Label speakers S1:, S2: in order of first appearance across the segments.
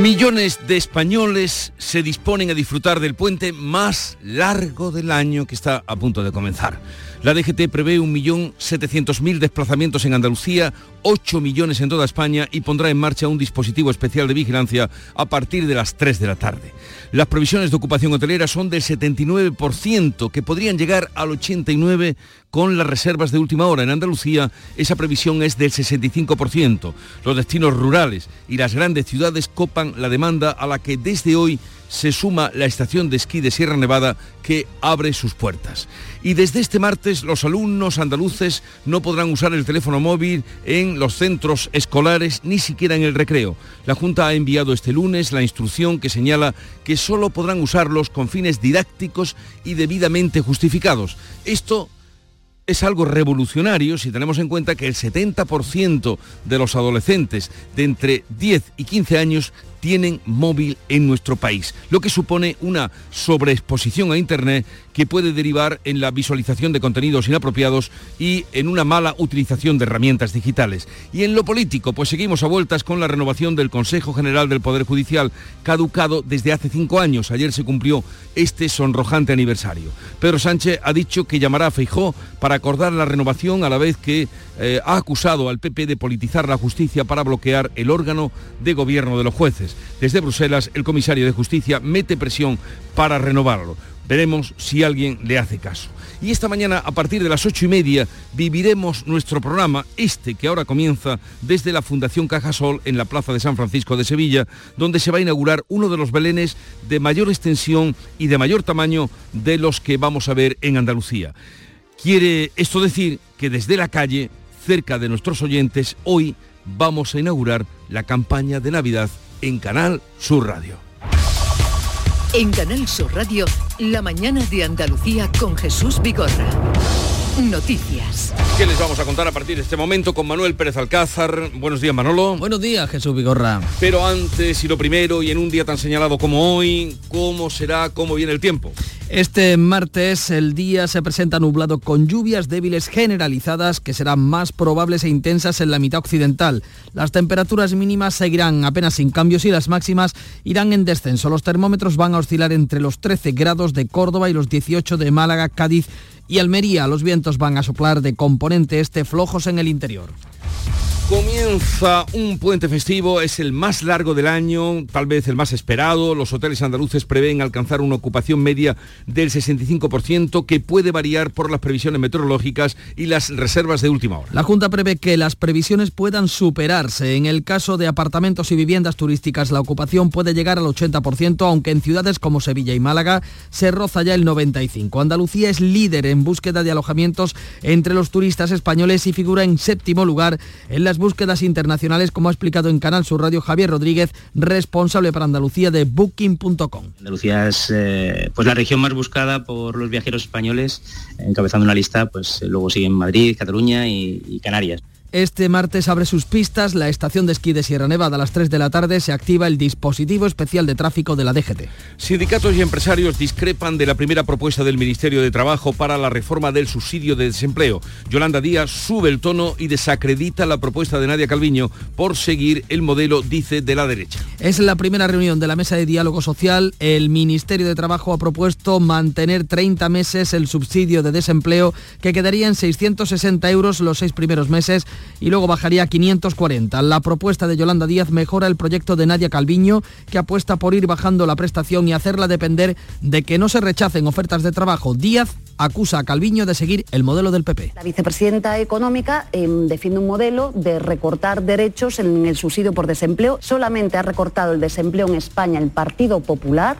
S1: Millones de españoles se disponen a disfrutar del puente más largo del año que está a punto de comenzar. La DGT prevé 1.700.000 desplazamientos en Andalucía, 8 millones en toda España y pondrá en marcha un dispositivo especial de vigilancia a partir de las 3 de la tarde. Las previsiones de ocupación hotelera son del 79%, que podrían llegar al 89% con las reservas de última hora. En Andalucía esa previsión es del 65%. Los destinos rurales y las grandes ciudades copan la demanda a la que desde hoy se suma la estación de esquí de Sierra Nevada que abre sus puertas. Y desde este martes los alumnos andaluces no podrán usar el teléfono móvil en los centros escolares ni siquiera en el recreo. La Junta ha enviado este lunes la instrucción que señala que solo podrán usarlos con fines didácticos y debidamente justificados. Esto es algo revolucionario si tenemos en cuenta que el 70% de los adolescentes de entre 10 y 15 años tienen móvil en nuestro país, lo que supone una sobreexposición a Internet que puede derivar en la visualización de contenidos inapropiados y en una mala utilización de herramientas digitales. Y en lo político, pues seguimos a vueltas con la renovación del Consejo General del Poder Judicial, caducado desde hace cinco años. Ayer se cumplió este sonrojante aniversario. Pedro Sánchez ha dicho que llamará a Feijó para acordar la renovación a la vez que eh, ha acusado al PP de politizar la justicia para bloquear el órgano de gobierno de los jueces. Desde Bruselas, el comisario de Justicia mete presión para renovarlo. Veremos si alguien le hace caso. Y esta mañana, a partir de las ocho y media, viviremos nuestro programa, este que ahora comienza desde la Fundación Cajasol en la Plaza de San Francisco de Sevilla, donde se va a inaugurar uno de los belenes de mayor extensión y de mayor tamaño de los que vamos a ver en Andalucía. Quiere esto decir que desde la calle, cerca de nuestros oyentes, hoy vamos a inaugurar la campaña de Navidad en Canal Sur Radio.
S2: En Canal Sur Radio, la mañana de Andalucía con Jesús Vigorra. Noticias.
S1: ¿Qué les vamos a contar a partir de este momento con Manuel Pérez Alcázar? Buenos días, Manolo.
S3: Buenos días, Jesús Vigorra.
S1: Pero antes y lo primero, y en un día tan señalado como hoy, ¿cómo será, cómo viene el tiempo?
S3: Este martes el día se presenta nublado con lluvias débiles generalizadas que serán más probables e intensas en la mitad occidental. Las temperaturas mínimas seguirán apenas sin cambios y las máximas irán en descenso. Los termómetros van a oscilar entre los 13 grados de Córdoba y los 18 de Málaga, Cádiz y Almería. Los vientos van a soplar de componente este flojos en el interior.
S1: Comienza un puente festivo, es el más largo del año, tal vez el más esperado. Los hoteles andaluces prevén alcanzar una ocupación media del 65% que puede variar por las previsiones meteorológicas y las reservas de última hora.
S3: La Junta prevé que las previsiones puedan superarse. En el caso de apartamentos y viviendas turísticas, la ocupación puede llegar al 80%, aunque en ciudades como Sevilla y Málaga se roza ya el 95%. Andalucía es líder en búsqueda de alojamientos entre los turistas españoles y figura en séptimo lugar en las búsquedas internacionales, como ha explicado en Canal Sur Radio Javier Rodríguez, responsable para Andalucía de Booking.com.
S4: Andalucía es eh, pues la región más buscada por los viajeros españoles, encabezando una lista, pues luego siguen Madrid, Cataluña y Canarias.
S3: Este martes abre sus pistas la estación de esquí de Sierra Nevada. A las 3 de la tarde se activa el dispositivo especial de tráfico de la DGT.
S1: Sindicatos y empresarios discrepan de la primera propuesta del Ministerio de Trabajo para la reforma del subsidio de desempleo. Yolanda Díaz sube el tono y desacredita la propuesta de Nadia Calviño por seguir el modelo, dice, de la derecha.
S3: Es la primera reunión de la mesa de diálogo social. El Ministerio de Trabajo ha propuesto mantener 30 meses el subsidio de desempleo que quedaría en 660 euros los seis primeros meses y luego bajaría a 540. La propuesta de Yolanda Díaz mejora el proyecto de Nadia Calviño, que apuesta por ir bajando la prestación y hacerla depender de que no se rechacen ofertas de trabajo. Díaz acusa a Calviño de seguir el modelo del PP.
S5: La vicepresidenta económica em, defiende un modelo de recortar derechos en el subsidio por desempleo. Solamente ha recortado el desempleo en España el Partido Popular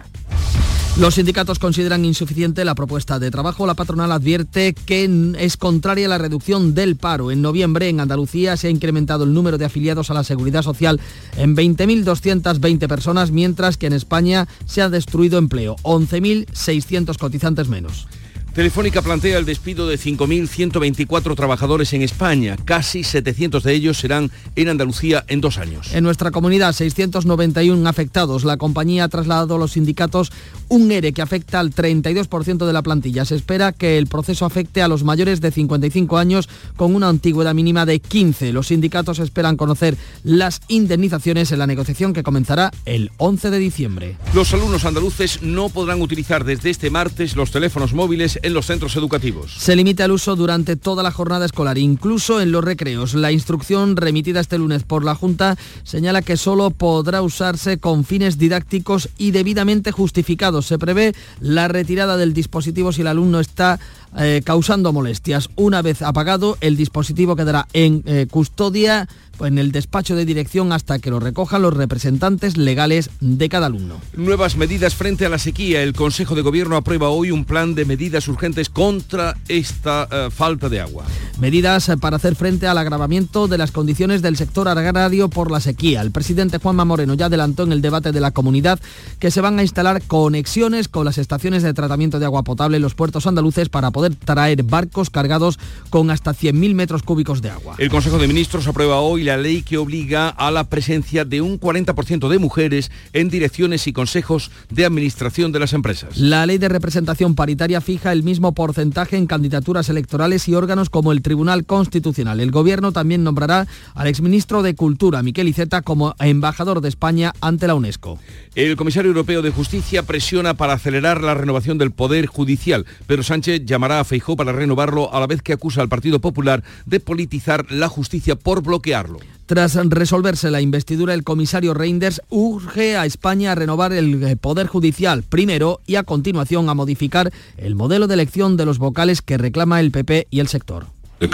S3: Los sindicatos consideran insuficiente la propuesta de trabajo. La patronal advierte que es contraria a la reducción del paro. En noviembre en Andalucía se ha incrementado el número de afiliados a la seguridad social en 20.220 personas, mientras que en España se ha destruido empleo, 11.600 cotizantes menos.
S1: Telefónica plantea el despido de 5.124 trabajadores en España. Casi 700 de ellos serán en Andalucía en dos años.
S3: En nuestra comunidad, 691 afectados. La compañía ha trasladado a los sindicatos un ERE que afecta al 32% de la plantilla. Se espera que el proceso afecte a los mayores de 55 años con una antigüedad mínima de 15. Los sindicatos esperan conocer las indemnizaciones en la negociación que comenzará el 11 de diciembre.
S1: Los alumnos andaluces no podrán utilizar desde este martes los teléfonos móviles en los centros educativos.
S3: Se limita el uso durante toda la jornada escolar, incluso en los recreos. La instrucción remitida este lunes por la Junta señala que solo podrá usarse con fines didácticos y debidamente justificados. Se prevé la retirada del dispositivo si el alumno está eh, causando molestias. Una vez apagado, el dispositivo quedará en eh, custodia en el despacho de dirección hasta que lo recojan los representantes legales de cada alumno.
S1: Nuevas medidas frente a la sequía. El Consejo de Gobierno aprueba hoy un plan de medidas urgentes contra esta eh, falta de agua.
S3: Medidas para hacer frente al agravamiento de las condiciones del sector agrario por la sequía. El presidente Juanma Moreno ya adelantó en el debate de la comunidad que se van a instalar conexiones con las estaciones de tratamiento de agua potable en los puertos andaluces para poder traer barcos cargados con hasta 100.000 metros cúbicos de agua.
S1: El Consejo de Ministros aprueba hoy la ley que obliga a la presencia de un 40% de mujeres en direcciones y consejos de administración de las empresas.
S3: La ley de representación paritaria fija el mismo porcentaje en candidaturas electorales y órganos como el Tribunal Constitucional. El Gobierno también nombrará al exministro de Cultura, Miquel Iceta, como embajador de España ante la UNESCO.
S1: El comisario europeo de Justicia presiona para acelerar la renovación del Poder Judicial. Pedro Sánchez llamará a Feijó para renovarlo a la vez que acusa al Partido Popular de politizar la justicia por bloquearlo.
S3: Tras resolverse la investidura, el comisario Reinders urge a España a renovar el eh, Poder Judicial primero y a continuación a modificar el modelo de elección de los vocales que reclama el PP y el sector.
S6: La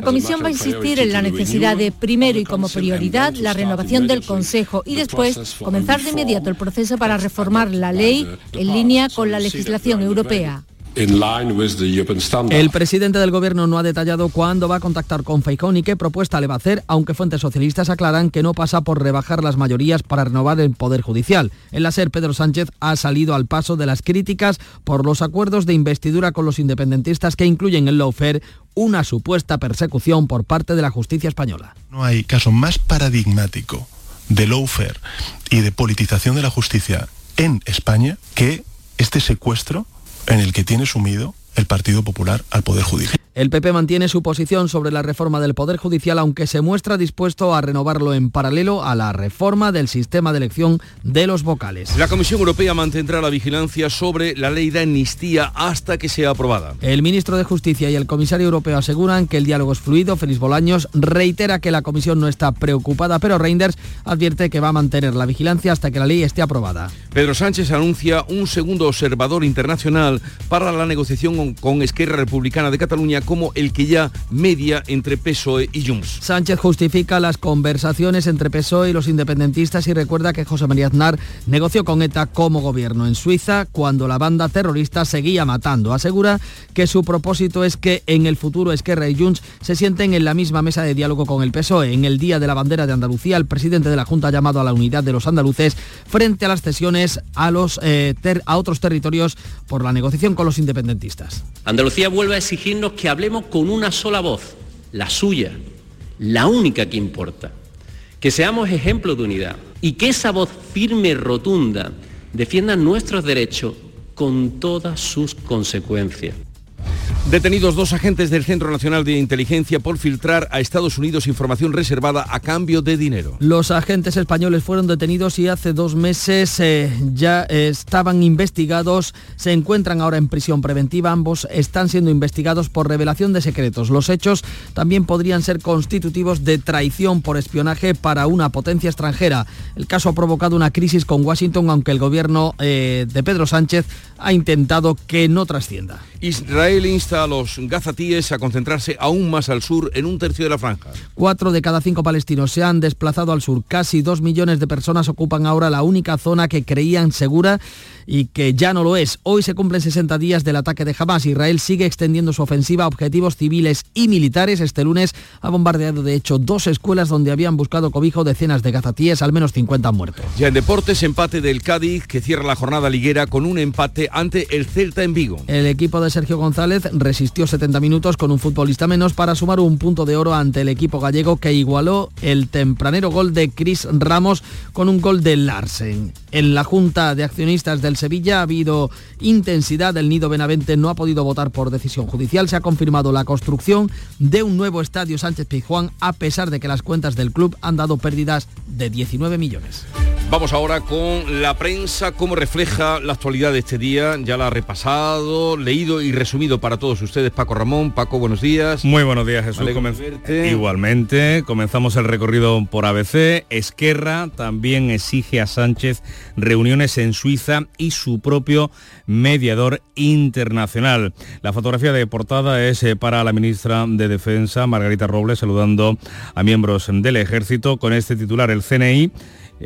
S6: Comisión
S7: va a insistir en la necesidad de, primero y como prioridad, la renovación del Consejo y después comenzar de inmediato el proceso para reformar la ley en línea con la legislación europea.
S3: El presidente del gobierno no ha detallado cuándo va a contactar con Feijón y qué propuesta le va a hacer, aunque fuentes socialistas aclaran que no pasa por rebajar las mayorías para renovar el Poder Judicial. En la SER, Pedro Sánchez ha salido al paso de las críticas por los acuerdos de investidura con los independentistas que incluyen el lawfare, una supuesta persecución por parte de la justicia española.
S8: No hay caso más paradigmático de lawfare y de politización de la justicia en España que este secuestro en el que tiene sumido el Partido Popular al Poder Judicial.
S3: El PP mantiene su posición sobre la reforma del Poder Judicial, aunque se muestra dispuesto a renovarlo en paralelo a la reforma del sistema de elección de los vocales.
S1: La Comisión Europea mantendrá la vigilancia sobre la ley de amnistía hasta que sea aprobada.
S3: El ministro de Justicia y el comisario europeo aseguran que el diálogo es fluido. Félix Bolaños reitera que la Comisión no está preocupada, pero Reinders advierte que va a mantener la vigilancia hasta que la ley esté aprobada.
S1: Pedro Sánchez anuncia un segundo observador internacional para la negociación con Esquerra Republicana de Cataluña como el que ya media entre PSOE y Junts.
S3: Sánchez justifica las conversaciones entre PSOE y los independentistas y recuerda que José María Aznar negoció con ETA como gobierno en Suiza cuando la banda terrorista seguía matando. Asegura que su propósito es que en el futuro Esquerra y Junts se sienten en la misma mesa de diálogo con el PSOE. En el Día de la Bandera de Andalucía, el presidente de la Junta ha llamado a la unidad de los andaluces frente a las cesiones a, los, eh, a otros territorios por la negociación con los independentistas.
S9: Andalucía vuelve a exigirnos que hablemos con una sola voz, la suya, la única que importa. Que seamos ejemplo de unidad y que esa voz firme y rotunda defienda nuestros derechos con todas sus consecuencias.
S1: Detenidos dos agentes del Centro Nacional de Inteligencia por filtrar a Estados Unidos información reservada a cambio de dinero.
S3: Los agentes españoles fueron detenidos y hace dos meses eh, ya estaban investigados. Se encuentran ahora en prisión preventiva. Ambos están siendo investigados por revelación de secretos. Los hechos también podrían ser constitutivos de traición por espionaje para una potencia extranjera. El caso ha provocado una crisis con Washington, aunque el gobierno eh, de Pedro Sánchez ha intentado que no trascienda.
S1: Israel insta a los gazatíes a concentrarse aún más al sur en un tercio de la franja.
S3: Cuatro de cada cinco palestinos se han desplazado al sur. Casi dos millones de personas ocupan ahora la única zona que creían segura y que ya no lo es. Hoy se cumplen 60 días del ataque de Hamas. Israel sigue extendiendo su ofensiva a objetivos civiles y militares. Este lunes ha bombardeado de hecho dos escuelas donde habían buscado cobijo decenas de gazatíes, al menos 50 muertos.
S1: Ya en deportes, empate del Cádiz que cierra la jornada liguera con un empate ante el Celta en Vigo.
S3: El equipo de Sergio González resistió 70 minutos con un futbolista menos para sumar un punto de oro ante el equipo gallego que igualó el tempranero gol de Cris Ramos con un gol de Larsen. En la Junta de Accionistas del Sevilla ha habido intensidad. El Nido Benavente no ha podido votar por decisión judicial. Se ha confirmado la construcción de un nuevo estadio Sánchez Pizjuán a pesar de que las cuentas del club han dado pérdidas de 19 millones.
S1: Vamos ahora con la prensa, cómo refleja la actualidad de este día. Ya la ha repasado, leído y resumido para todos ustedes. Paco Ramón, Paco, buenos días.
S6: Muy buenos días, Jesús. Igualmente, comenzamos el recorrido por ABC. Esquerra también exige a Sánchez reuniones en Suiza y su propio mediador internacional. La fotografía de portada es eh, para la ministra de Defensa, Margarita Robles, saludando a miembros del ejército con este titular, el CNI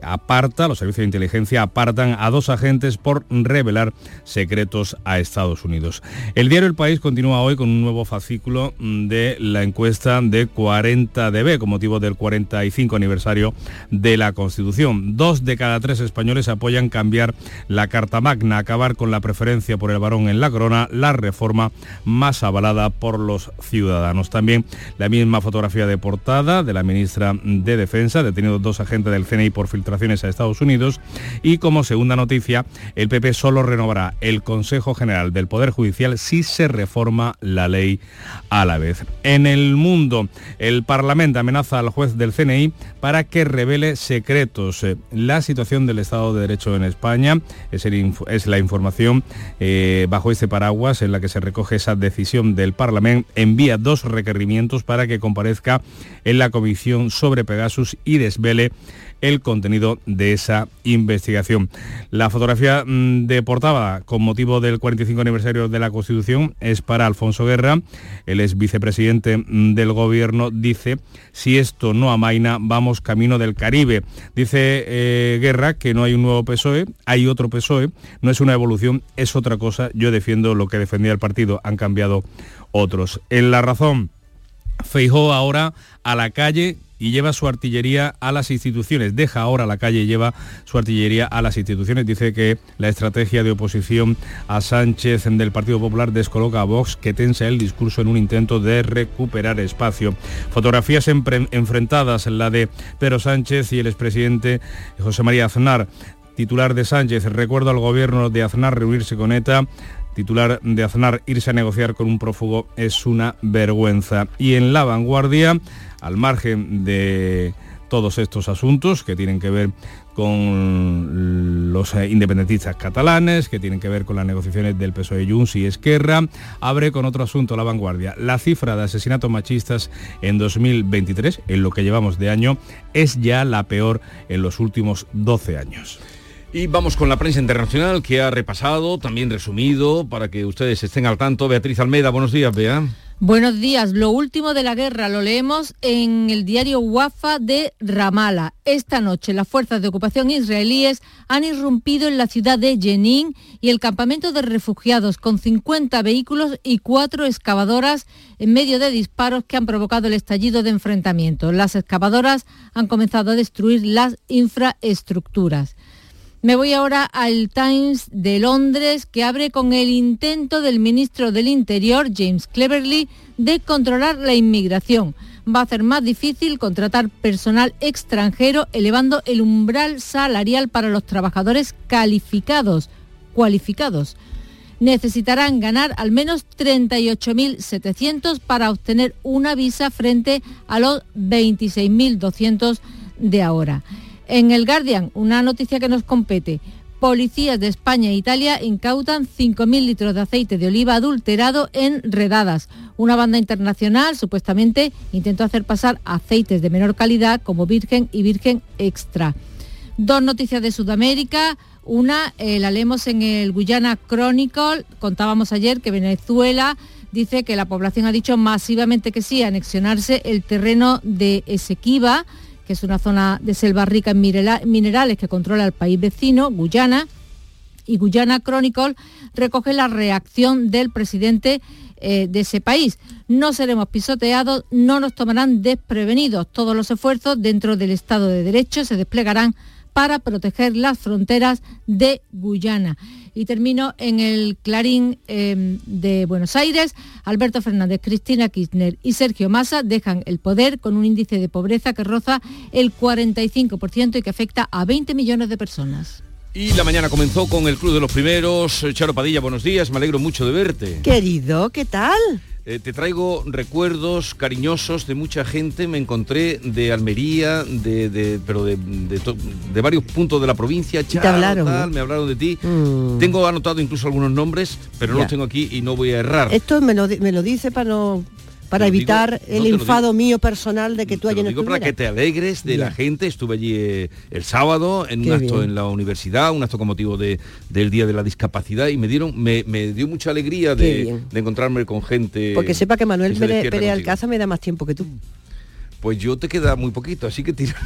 S6: aparta, los servicios de inteligencia apartan a dos agentes por revelar secretos a Estados Unidos. El diario El País continúa hoy con un nuevo fascículo mm, de la encuesta de 40DB con motivo del 45 aniversario de la Constitución. Dos de cada tres españoles apoyan cambiar la Carta Magna, acabar con la preferencia por el varón en la corona, la reforma más avalada por los ciudadanos. También la misma fotografía de portada de la ministra de Defensa, detenidos dos agentes del CNI por a Estados Unidos y como segunda noticia, el PP solo renovará el Consejo General del Poder Judicial si se reforma la ley a la vez. En el mundo, el Parlamento amenaza al juez del CNI para que revele secretos. La situación del Estado de Derecho en España es, es la información eh, bajo este paraguas en la que se recoge esa decisión del Parlamento. Envía dos requerimientos para que comparezca en la comisión sobre Pegasus y desvele el contenido de esa investigación. La fotografía mm, de portada con motivo del 45 aniversario de la Constitución es para Alfonso Guerra, el ex vicepresidente mm, del gobierno, dice, si esto no amaina, vamos camino del Caribe. Dice eh, Guerra que no hay un nuevo PSOE, hay otro PSOE, no es una evolución, es otra cosa, yo defiendo lo que defendía el partido, han cambiado otros. En la razón, Feijó ahora a la calle y lleva su artillería a las instituciones. Deja ahora la calle y lleva su artillería a las instituciones. Dice que la estrategia de oposición a Sánchez del Partido Popular descoloca a Vox, que tensa el discurso en un intento de recuperar espacio. Fotografías enfrentadas, la de Pedro Sánchez y el expresidente José María Aznar titular de Sánchez, recuerdo al gobierno de Aznar reunirse con ETA, titular de Aznar irse a negociar con un prófugo es una vergüenza. Y en la vanguardia, al margen de todos estos asuntos que tienen que ver con los independentistas catalanes, que tienen que ver con las negociaciones del PSOE Junts y Esquerra. Abre con otro asunto la vanguardia. La cifra de asesinatos machistas en 2023, en lo que llevamos de año, es ya la peor en los últimos 12 años.
S1: Y vamos con la prensa internacional que ha repasado, también resumido, para que ustedes estén al tanto. Beatriz Almeida, buenos días, Bea.
S10: Buenos días. Lo último de la guerra lo leemos en el diario Wafa de Ramala. Esta noche las fuerzas de ocupación israelíes han irrumpido en la ciudad de Jenin y el campamento de refugiados con 50 vehículos y cuatro excavadoras en medio de disparos que han provocado el estallido de enfrentamientos. Las excavadoras han comenzado a destruir las infraestructuras. Me voy ahora al Times de Londres, que abre con el intento del ministro del Interior, James Cleverly, de controlar la inmigración. Va a hacer más difícil contratar personal extranjero, elevando el umbral salarial para los trabajadores calificados, cualificados. Necesitarán ganar al menos 38.700 para obtener una visa frente a los 26.200 de ahora. En el Guardian, una noticia que nos compete. Policías de España e Italia incautan 5.000 litros de aceite de oliva adulterado en Redadas. Una banda internacional supuestamente intentó hacer pasar aceites de menor calidad como virgen y virgen extra. Dos noticias de Sudamérica. Una eh, la leemos en el Guyana Chronicle. Contábamos ayer que Venezuela
S7: dice que la población ha dicho masivamente que sí a anexionarse el terreno de Esequiba, que es una zona de selva rica en minerales que controla el país vecino, Guyana, y Guyana Chronicle recoge la reacción del presidente eh, de ese país. No seremos pisoteados, no nos tomarán desprevenidos. Todos los esfuerzos dentro del Estado de Derecho se desplegarán para proteger las fronteras de Guyana. Y termino en el Clarín em, de Buenos Aires. Alberto Fernández, Cristina Kirchner y Sergio Massa dejan el poder con un índice de pobreza que roza el 45% y que afecta a 20 millones de personas.
S1: Y la mañana comenzó con el Club de los Primeros. Charo Padilla, buenos días, me alegro mucho de verte.
S11: Querido, ¿qué tal?
S1: Eh, te traigo recuerdos cariñosos de mucha gente. Me encontré de Almería, de, pero de, varios puntos de la provincia.
S11: Charo, ¿Te hablaron?
S1: Me hablaron de ti. Mm. Tengo anotado incluso algunos nombres, pero no los tengo aquí y no voy a errar.
S11: Esto me lo, me lo dice para no para evitar el enfado mío personal de que tú hayas
S1: digo para que te alegres de la gente. Estuve allí eh, el sábado en un acto en la universidad, un acto con motivo de, del Día de la Discapacidad y me dieron, me, dio mucha alegría de, encontrarme con gente.
S11: Porque sepa que Manuel Pérez Alcázar me da más tiempo que tú
S1: pues yo te queda muy poquito, así que tira.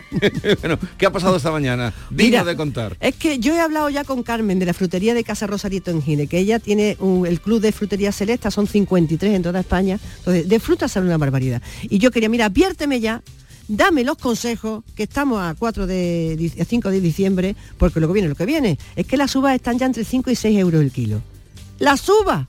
S1: bueno, ¿qué ha pasado esta mañana? Digno de contar.
S11: Es que yo he hablado ya con Carmen de la frutería de Casa Rosarito en Gine, que ella tiene el club de frutería Celesta, son 53 en toda España. Entonces, de frutas sale una barbaridad. Y yo quería, mira, adviérteme ya dame los consejos, que estamos a 4 de a 5 de diciembre, porque luego viene lo que viene. Es que las uvas están ya entre 5 y 6 euros el kilo. Las uvas.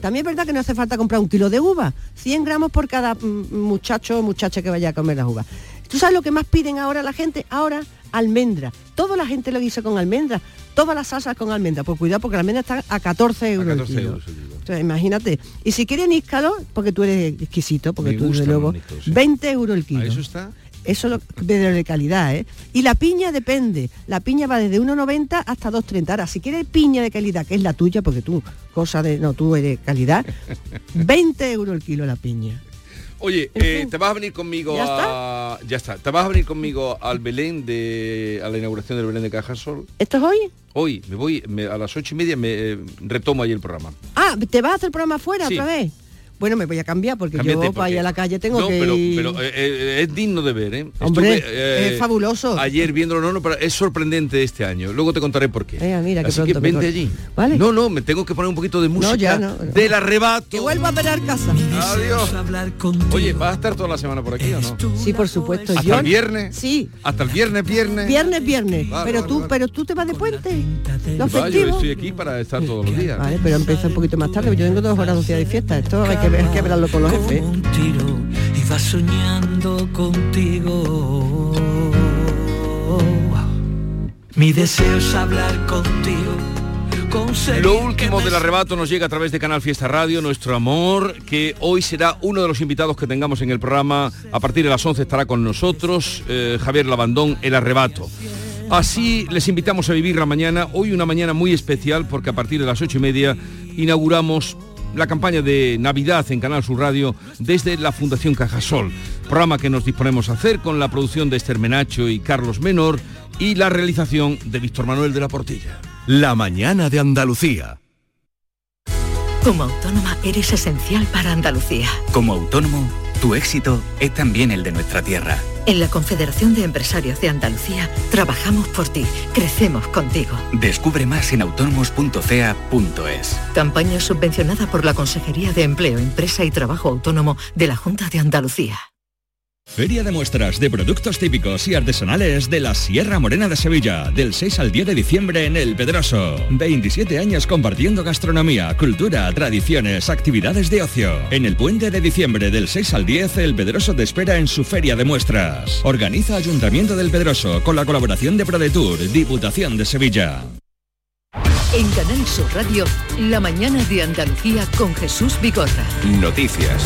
S11: También es verdad que no hace falta comprar un kilo de uva. 100 gramos por cada mm, muchacho o muchacha que vaya a comer las uvas. ¿Tú sabes lo que más piden ahora la gente? Ahora almendra. Toda la gente lo dice con almendra. Todas las salsas con almendra. Pues cuidado porque la almendra está a 14 euros. el kilo. Entonces, imagínate. Y si quieres níscalo, porque tú eres exquisito, porque tú desde luego, 20 euros el kilo.
S1: eso está
S11: eso lo, de calidad, ¿eh? Y la piña depende. La piña va desde 1,90 hasta 2,30. Ahora, si quieres piña de calidad, que es la tuya, porque tú, cosa de, no, tú eres calidad, 20 euros el kilo la piña.
S1: Oye, eh, te vas a venir conmigo
S11: ¿Ya
S1: a... Ya está. ¿Te vas a venir conmigo al Belén de... a la inauguración del Belén de Cajasol?
S11: ¿Esto es hoy?
S1: Hoy, me voy, a las ocho y media me eh, retomo ahí el programa.
S11: Ah, ¿te vas a hacer el programa afuera otra vez? Bueno, me voy a cambiar porque yo para ir a la calle tengo que
S1: pero, pero eh, eh, es digno de ver, ¿eh?
S11: Hombre, es eh, fabuloso.
S1: Ayer viéndolo, no, no, pero es sorprendente este año. Luego te contaré por qué.
S11: mira,
S1: Así que vente allí. ¿Vale? No, no, me tengo que poner un poquito de música no, ya no, del arrebato.
S11: Que vuelva a ver casa.
S1: Adiós. Oye, ¿vas a estar toda la semana por aquí o no?
S11: Sí, por supuesto.
S1: ¿Hasta el viernes?
S11: Sí.
S1: ¿Hasta el viernes, viernes?
S11: Viernes, viernes. pero tú, pero tú te vas de puente. Los
S1: yo estoy aquí para estar todos los días.
S11: Vale, pero empieza un poquito más tarde. Yo tengo dos horas de fiesta. Esto hay que, hay que verlo con los un tiro y va soñando contigo.
S1: Mi deseo es hablar contigo. Lo último del arrebato nos llega a través de Canal Fiesta Radio, nuestro amor, que hoy será uno de los invitados que tengamos en el programa. A partir de las 11 estará con nosotros eh, Javier Labandón, el arrebato. Así les invitamos a vivir la mañana, hoy una mañana muy especial porque a partir de las ocho y media inauguramos la campaña de Navidad en Canal Sur Radio desde la Fundación Cajasol, programa que nos disponemos a hacer con la producción de Esther Menacho y Carlos Menor y la realización de Víctor Manuel de la Portilla.
S12: La mañana de Andalucía.
S2: Como autónoma eres esencial para Andalucía.
S13: Como autónomo, tu éxito es también el de nuestra tierra.
S2: En la Confederación de Empresarios de Andalucía trabajamos por ti, crecemos contigo.
S13: Descubre más en autónomos.ca.es.
S2: Campaña subvencionada por la Consejería de Empleo, Empresa y Trabajo Autónomo de la Junta de Andalucía.
S12: Feria de muestras de productos típicos y artesanales de la Sierra Morena de Sevilla, del 6 al 10 de diciembre en El Pedroso. 27 años compartiendo gastronomía, cultura, tradiciones, actividades de ocio. En el puente de diciembre del 6 al 10, El Pedroso te espera en su Feria de muestras. Organiza Ayuntamiento del Pedroso con la colaboración de ProDetour, Diputación de Sevilla.
S2: En Canal Sur Radio, la mañana de Andalucía con Jesús Bigorra.
S12: Noticias.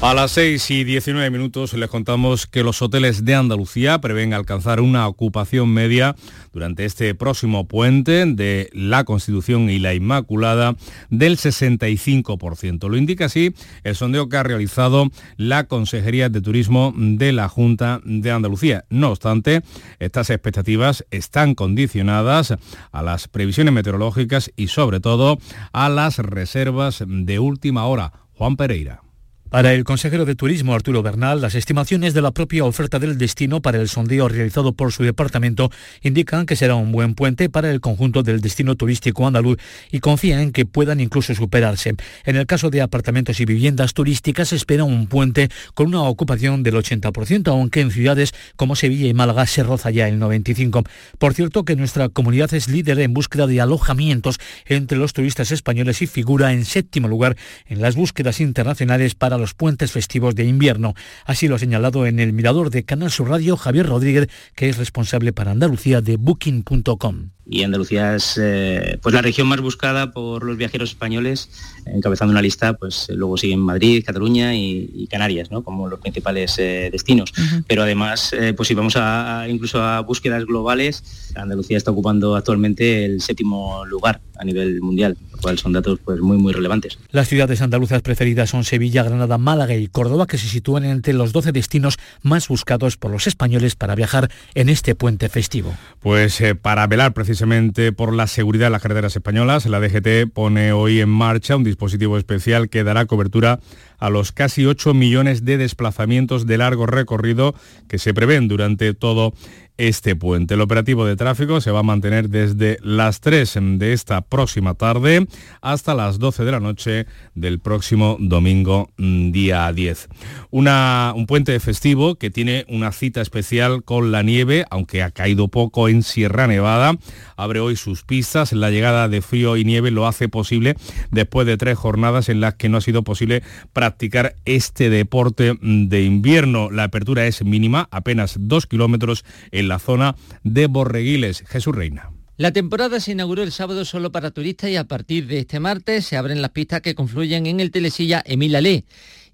S6: A las 6 y 19 minutos les contamos que los hoteles de Andalucía prevén alcanzar una ocupación media durante este próximo puente de la Constitución y la Inmaculada del 65%. Lo indica así el sondeo que ha realizado la Consejería de Turismo de la Junta de Andalucía. No obstante, estas expectativas están condicionadas a las previsiones meteorológicas y sobre todo a las reservas de última hora. Juan Pereira.
S14: Para el consejero de Turismo Arturo Bernal, las estimaciones de la propia oferta del destino para el sondeo realizado por su departamento indican que será un buen puente para el conjunto del destino turístico andaluz y confía en que puedan incluso superarse. En el caso de apartamentos y viviendas turísticas se espera un puente con una ocupación del 80%, aunque en ciudades como Sevilla y Málaga se roza ya el 95%. Por cierto que nuestra comunidad es líder en búsqueda de alojamientos entre los turistas españoles y figura en séptimo lugar en las búsquedas internacionales para los puentes festivos de invierno. Así lo ha señalado en el mirador de Canal Sur Radio Javier Rodríguez, que es responsable para Andalucía de Booking.com
S4: y Andalucía es eh, pues la región más buscada por los viajeros españoles, encabezando una lista, pues luego siguen Madrid, Cataluña y, Canarias, ¿no? como los principales eh, destinos. Pero además, eh, pues si vamos a, incluso a búsquedas globales, Andalucía está ocupando actualmente el séptimo lugar a nivel mundial, lo cual son datos pues muy muy relevantes.
S14: Las ciudades andaluzas preferidas son Sevilla, Granada, Málaga y Córdoba, que se sitúan entre los 12 destinos más buscados por los españoles para viajar en este puente festivo.
S6: Pues para velar precisamente precisamente por la seguridad de las carreteras españolas, la DGT pone hoy en marcha un dispositivo especial que dará cobertura a los casi 8 millones de desplazamientos de largo recorrido que se prevén durante todo este puente. El operativo de tráfico se va a mantener desde las 3 de esta próxima tarde hasta las 12 de la noche del próximo domingo mm, día 10. Una, un puente festivo que tiene una cita especial con la nieve, aunque ha caído poco en Sierra Nevada. Abre hoy sus pistas. La llegada de frío y nieve lo hace posible después de tres jornadas en las que no ha sido posible practicar este deporte mm, de invierno. La apertura es mínima, apenas dos kilómetros en la zona de Borreguiles. Jesús Reina.
S15: La temporada se inauguró el sábado solo para turistas y a partir de este martes se abren las pistas que confluyen en el telesilla Emil Alé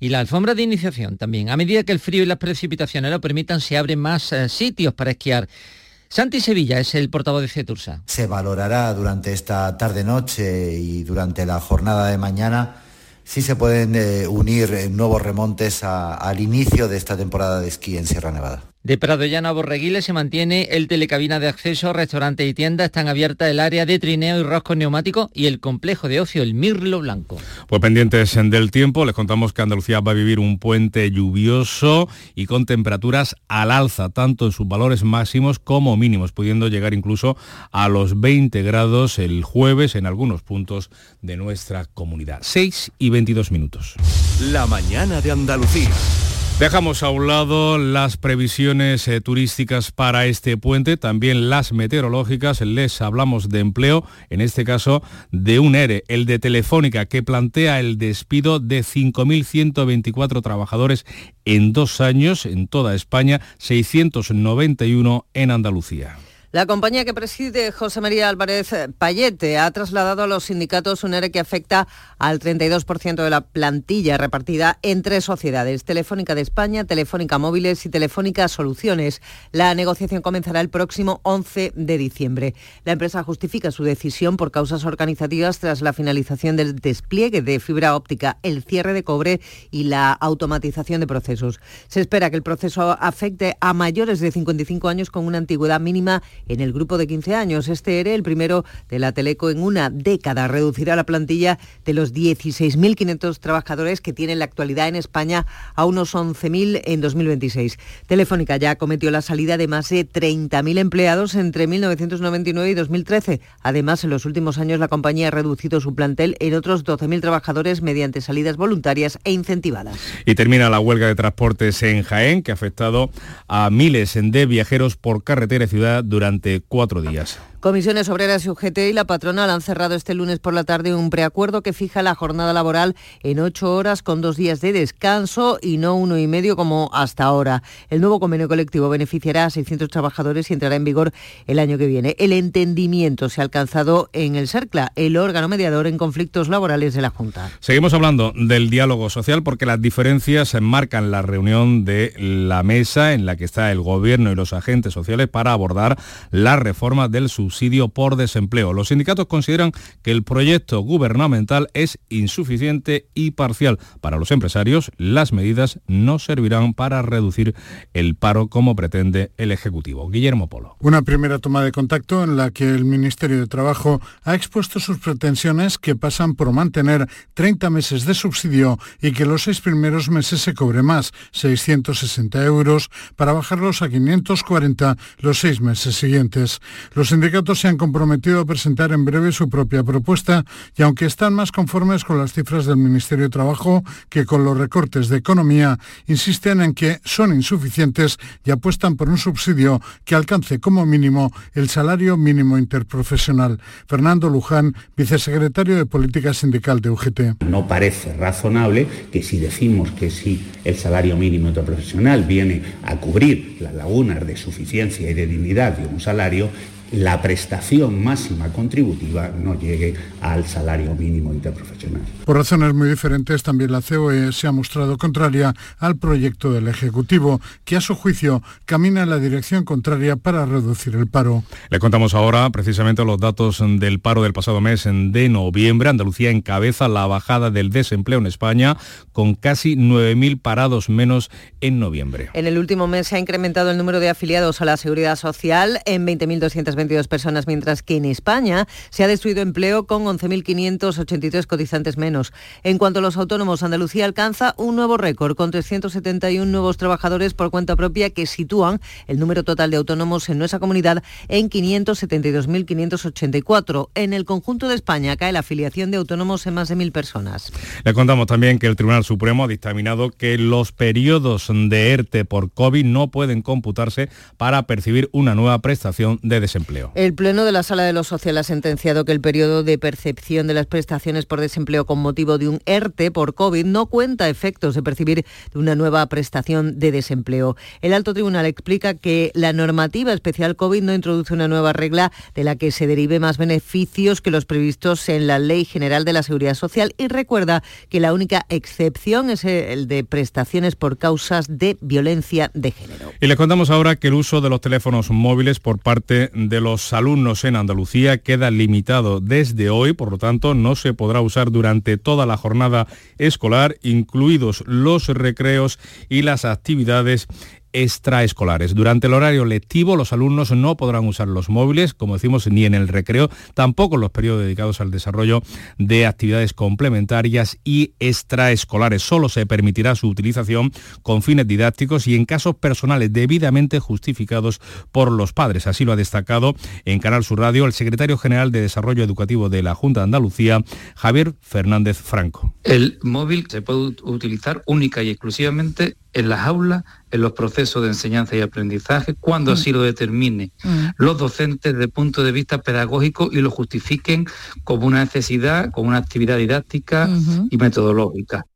S15: y la alfombra de iniciación también. A medida que el frío y las precipitaciones lo permitan, se abren más eh, sitios para esquiar. Santi Sevilla es el portavoz de Cetursa.
S16: Se valorará durante esta tarde-noche y durante la jornada de mañana si se pueden eh, unir eh, nuevos remontes al inicio de esta temporada de esquí en Sierra Nevada.
S15: De Prado Llano a Borreguiles se mantiene el telecabina de acceso, restaurante y tienda. Están abiertas el área de trineo y rosco neumático y el complejo de ocio El Mirlo Blanco.
S6: Pues pendientes del tiempo, les contamos que Andalucía va a vivir un puente lluvioso y con temperaturas al alza, tanto en sus valores máximos como mínimos, pudiendo llegar incluso a los 20 grados el jueves en algunos puntos de nuestra comunidad. 6 y 22 minutos.
S12: La mañana de Andalucía.
S6: Dejamos a un lado las previsiones eh, turísticas para este puente, también las meteorológicas. Les hablamos de empleo, en este caso de un ERE, el de Telefónica, que plantea el despido de 5.124 trabajadores en dos años en toda España, 691 en Andalucía.
S17: La compañía que preside José María Álvarez Payete ha trasladado a los sindicatos un ERE que afecta al 32% de la plantilla repartida en tres sociedades, Telefónica de España, Telefónica Móviles y Telefónica Soluciones. La negociación comenzará el próximo 11 de diciembre. La empresa justifica su decisión por causas organizativas tras la finalización del despliegue de fibra óptica, el cierre de cobre y la automatización de procesos. Se espera que el proceso afecte a mayores de 55 años con una antigüedad mínima en el grupo de 15 años. Este ERE, el primero de la Teleco en una década, reducirá la plantilla de los 16.500 trabajadores que tiene en la actualidad en España a unos 11.000 en 2026. Telefónica ya cometió la salida de más de 30.000 empleados entre 1999 y 2013. Además, en los últimos años la compañía ha reducido su plantel en otros 12.000 trabajadores mediante salidas voluntarias e incentivadas.
S6: Y termina la huelga de transportes en Jaén, que ha afectado a miles de viajeros por carretera y ciudad durante cuatro días.
S17: Comisiones Obreras y UGT y la patronal han cerrado este lunes por la tarde un preacuerdo que fija la jornada laboral en ocho horas con dos días de descanso y no uno y medio como hasta ahora. El nuevo convenio colectivo beneficiará a 600 trabajadores y entrará en vigor el año que viene. El entendimiento se ha alcanzado en el CERCLA, el órgano mediador en conflictos laborales de la Junta.
S6: Seguimos hablando del diálogo social porque las diferencias marcan la reunión de la mesa en la que está el gobierno y los agentes sociales para abordar la reforma del subsidio subsidio por desempleo. Los sindicatos consideran que el proyecto gubernamental es insuficiente y parcial. Para los empresarios, las medidas no servirán para reducir el paro como pretende el Ejecutivo. Guillermo Polo.
S18: Una primera toma de contacto en la que el Ministerio de Trabajo ha expuesto sus pretensiones que pasan por mantener 30 meses de subsidio y que los seis primeros meses se cobre más, 660 euros, para bajarlos a 540 los seis meses siguientes. Los sindicatos se han comprometido a presentar en breve su propia propuesta y aunque están más conformes con las cifras del Ministerio de Trabajo que con los recortes de economía, insisten en que son insuficientes y apuestan por un subsidio que alcance como mínimo el salario mínimo interprofesional. Fernando Luján, vicesecretario de Política Sindical de UGT.
S19: No parece razonable que si decimos que si el salario mínimo interprofesional viene a cubrir las lagunas de suficiencia y de dignidad de un salario, la prestación máxima contributiva no llegue al salario mínimo interprofesional.
S18: Por razones muy diferentes, también la COE se ha mostrado contraria al proyecto del Ejecutivo, que a su juicio camina en la dirección contraria para reducir el paro.
S6: Le contamos ahora precisamente los datos del paro del pasado mes de noviembre. Andalucía encabeza la bajada del desempleo en España con casi 9.000 parados menos en noviembre.
S17: En el último mes se ha incrementado el número de afiliados a la Seguridad Social en 20.220 22 personas, mientras que en España se ha destruido empleo con 11.583 cotizantes menos. En cuanto a los autónomos, Andalucía alcanza un nuevo récord con 371 nuevos trabajadores por cuenta propia que sitúan el número total de autónomos en nuestra comunidad en 572.584. En el conjunto de España cae la afiliación de autónomos en más de mil personas.
S6: Le contamos también que el Tribunal Supremo ha dictaminado que los periodos de ERTE por COVID no pueden computarse para percibir una nueva prestación de desempleo.
S17: El Pleno de la Sala de lo Social ha sentenciado que el periodo de percepción de las prestaciones por desempleo con motivo de un ERTE por COVID no cuenta efectos de percibir una nueva prestación de desempleo. El alto tribunal explica que la normativa especial COVID no introduce una nueva regla de la que se derive más beneficios que los previstos en la Ley General de la Seguridad Social y recuerda que la única excepción es el de prestaciones por causas de violencia de género.
S6: Y les contamos ahora que el uso de los teléfonos móviles por parte de de los alumnos en Andalucía queda limitado desde hoy, por lo tanto no se podrá usar durante toda la jornada escolar, incluidos los recreos y las actividades extraescolares. Durante el horario lectivo los alumnos no podrán usar los móviles, como decimos, ni en el recreo, tampoco en los periodos dedicados al desarrollo de actividades complementarias y extraescolares. Solo se permitirá su utilización con fines didácticos y en casos personales debidamente justificados por los padres. Así lo ha destacado en Canal Sur Radio el secretario general de Desarrollo Educativo de la Junta de Andalucía, Javier Fernández Franco.
S20: El móvil se puede utilizar única y exclusivamente en las aulas, en los procesos de enseñanza y aprendizaje, cuando así lo determine mm. los docentes desde el punto de vista pedagógico y lo justifiquen como una necesidad, como una actividad didáctica y metodológica.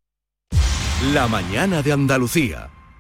S21: La mañana de Andalucía.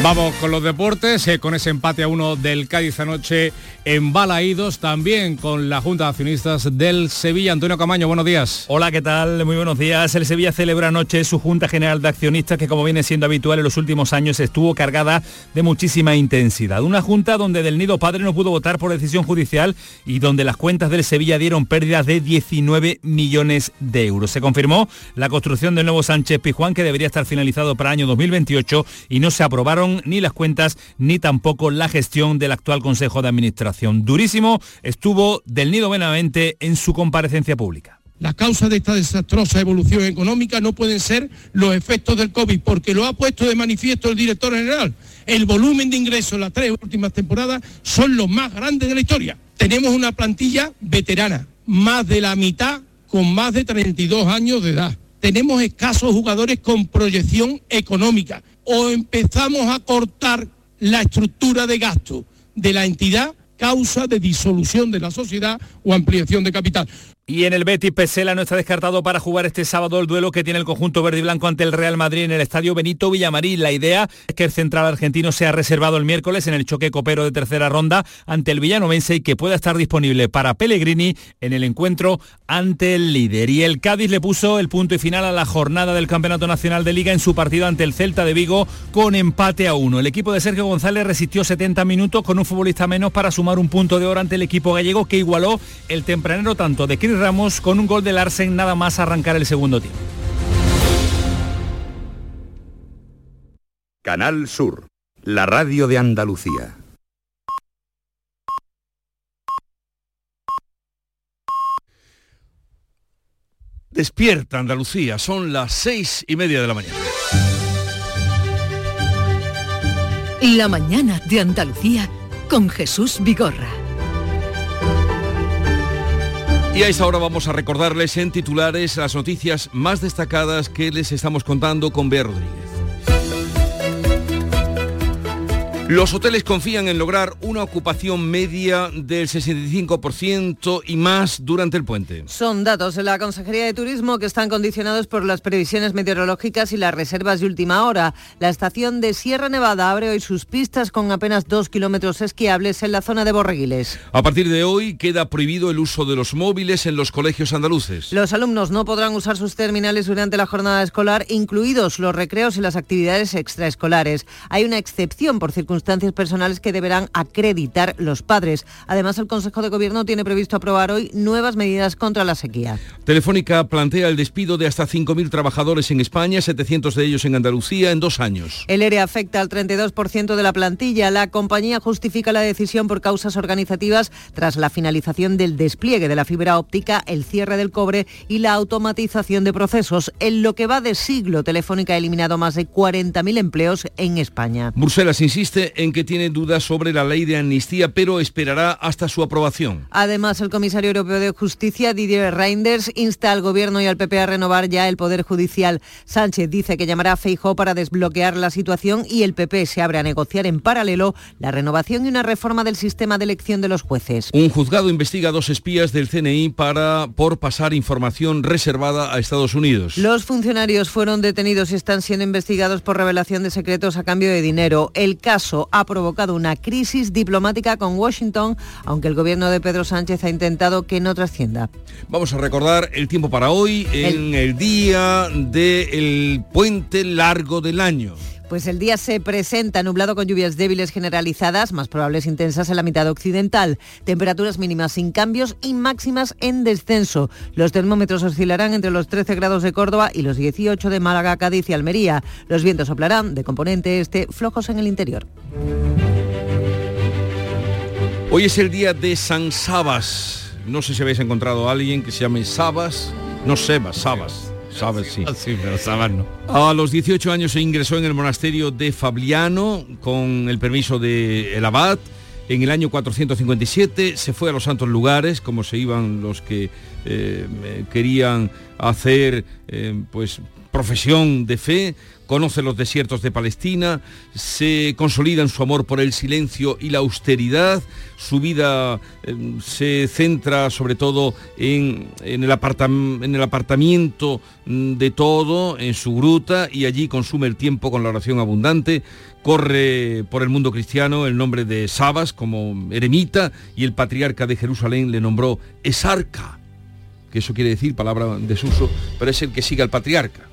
S6: Vamos con los deportes, eh, con ese empate a uno del Cádiz anoche en Balaídos, también con la Junta de Accionistas del Sevilla. Antonio Camaño, buenos días.
S22: Hola, ¿qué tal? Muy buenos días. El Sevilla celebra anoche su Junta General de Accionistas, que como viene siendo habitual en los últimos años, estuvo cargada de muchísima intensidad. Una Junta donde Del Nido Padre no pudo votar por decisión judicial y donde las cuentas del Sevilla dieron pérdidas de 19 millones de euros. Se confirmó la construcción del nuevo Sánchez Pijuán, que debería estar finalizado para año 2028 y no se aprobaron ni las cuentas ni tampoco la gestión del actual Consejo de Administración. Durísimo estuvo del Nido Benavente en su comparecencia pública.
S23: La causa de esta desastrosa evolución económica no pueden ser los efectos del COVID, porque lo ha puesto de manifiesto el director general. El volumen de ingresos en las tres últimas temporadas son los más grandes de la historia. Tenemos una plantilla veterana, más de la mitad con más de 32 años de edad. Tenemos escasos jugadores con proyección económica. O empezamos a cortar la estructura de gasto de la entidad causa de disolución de la sociedad o ampliación de capital.
S22: Y en el Betis Pesela no está descartado para jugar este sábado el duelo que tiene el conjunto verde y blanco ante el Real Madrid en el estadio Benito Villamarín. La idea es que el central argentino sea reservado el miércoles en el choque copero de tercera ronda ante el villanovense y que pueda estar disponible para Pellegrini en el encuentro ante el líder. Y el Cádiz le puso el punto y final a la jornada del Campeonato Nacional de Liga en su partido ante el Celta de Vigo con empate a uno. El equipo de Sergio González resistió 70 minutos con un futbolista menos para sumar un punto de oro ante el equipo gallego que igualó el tempranero tanto de Chris Ramos con un gol de Larsen nada más arrancar el segundo tiempo.
S24: Canal Sur, la radio de Andalucía.
S1: Despierta Andalucía, son las seis y media de la mañana.
S2: La mañana de Andalucía con Jesús Vigorra.
S1: Y a esta hora vamos a recordarles en titulares las noticias más destacadas que les estamos contando con Bea Rodríguez. Los hoteles confían en lograr una ocupación media del 65% y más durante el puente.
S17: Son datos de la Consejería de Turismo que están condicionados por las previsiones meteorológicas y las reservas de última hora. La estación de Sierra Nevada abre hoy sus pistas con apenas dos kilómetros esquiables en la zona de Borreguiles.
S1: A partir de hoy queda prohibido el uso de los móviles en los colegios andaluces.
S17: Los alumnos no podrán usar sus terminales durante la jornada escolar, incluidos los recreos y las actividades extraescolares. Hay una excepción por circunstancias circunstancias personales que deberán acreditar los padres. Además, el Consejo de Gobierno tiene previsto aprobar hoy nuevas medidas contra la sequía.
S1: Telefónica plantea el despido de hasta 5.000 trabajadores en España, 700 de ellos en Andalucía, en dos años.
S17: El ERE afecta al 32% de la plantilla. La compañía justifica la decisión por causas organizativas tras la finalización del despliegue de la fibra óptica, el cierre del cobre y la automatización de procesos. En lo que va de siglo, Telefónica ha eliminado más de 40.000 empleos en España.
S1: Bruselas insiste en que tiene dudas sobre la ley de amnistía, pero esperará hasta su aprobación.
S17: Además, el comisario europeo de Justicia, Didier Reinders, insta al Gobierno y al PP a renovar ya el Poder Judicial. Sánchez dice que llamará a Feijó para desbloquear la situación y el PP se abre a negociar en paralelo la renovación y una reforma del sistema de elección de los jueces.
S1: Un juzgado investiga a dos espías del CNI para, por pasar información reservada a Estados Unidos.
S17: Los funcionarios fueron detenidos y están siendo investigados por revelación de secretos a cambio de dinero. El caso ha provocado una crisis diplomática con Washington, aunque el gobierno de Pedro Sánchez ha intentado que no trascienda.
S1: Vamos a recordar el tiempo para hoy en el, día del puente largo del año.
S17: Pues el día se presenta nublado con lluvias débiles generalizadas, más probables intensas en la mitad occidental, temperaturas mínimas sin cambios y máximas en descenso. Los termómetros oscilarán entre los 13 grados de Córdoba y los 18 de Málaga, Cádiz y Almería. Los vientos soplarán de componente este, flojos en el interior.
S1: Hoy es el día de San Sabas. No sé si habéis encontrado a alguien que se llame Sabas. No Sebas, Sabas. Sabas sí.
S22: Sí, pero Sabas no.
S1: A los 18 años se ingresó en el monasterio de Fabliano con el permiso de el abad. En el año 457 se fue a los santos lugares, como se iban los que eh, querían hacer eh, pues profesión de fe, conoce los desiertos de Palestina, se consolida en su amor por el silencio y la austeridad, su vida eh, se centra sobre todo en, en, el en, el apartamiento de todo, en su gruta, y allí consume el tiempo con la oración abundante, corre por el mundo cristiano el nombre de Sabas como eremita, y el patriarca de Jerusalén le nombró Esarca, que eso quiere decir palabra de desuso, pero es el que sigue al patriarca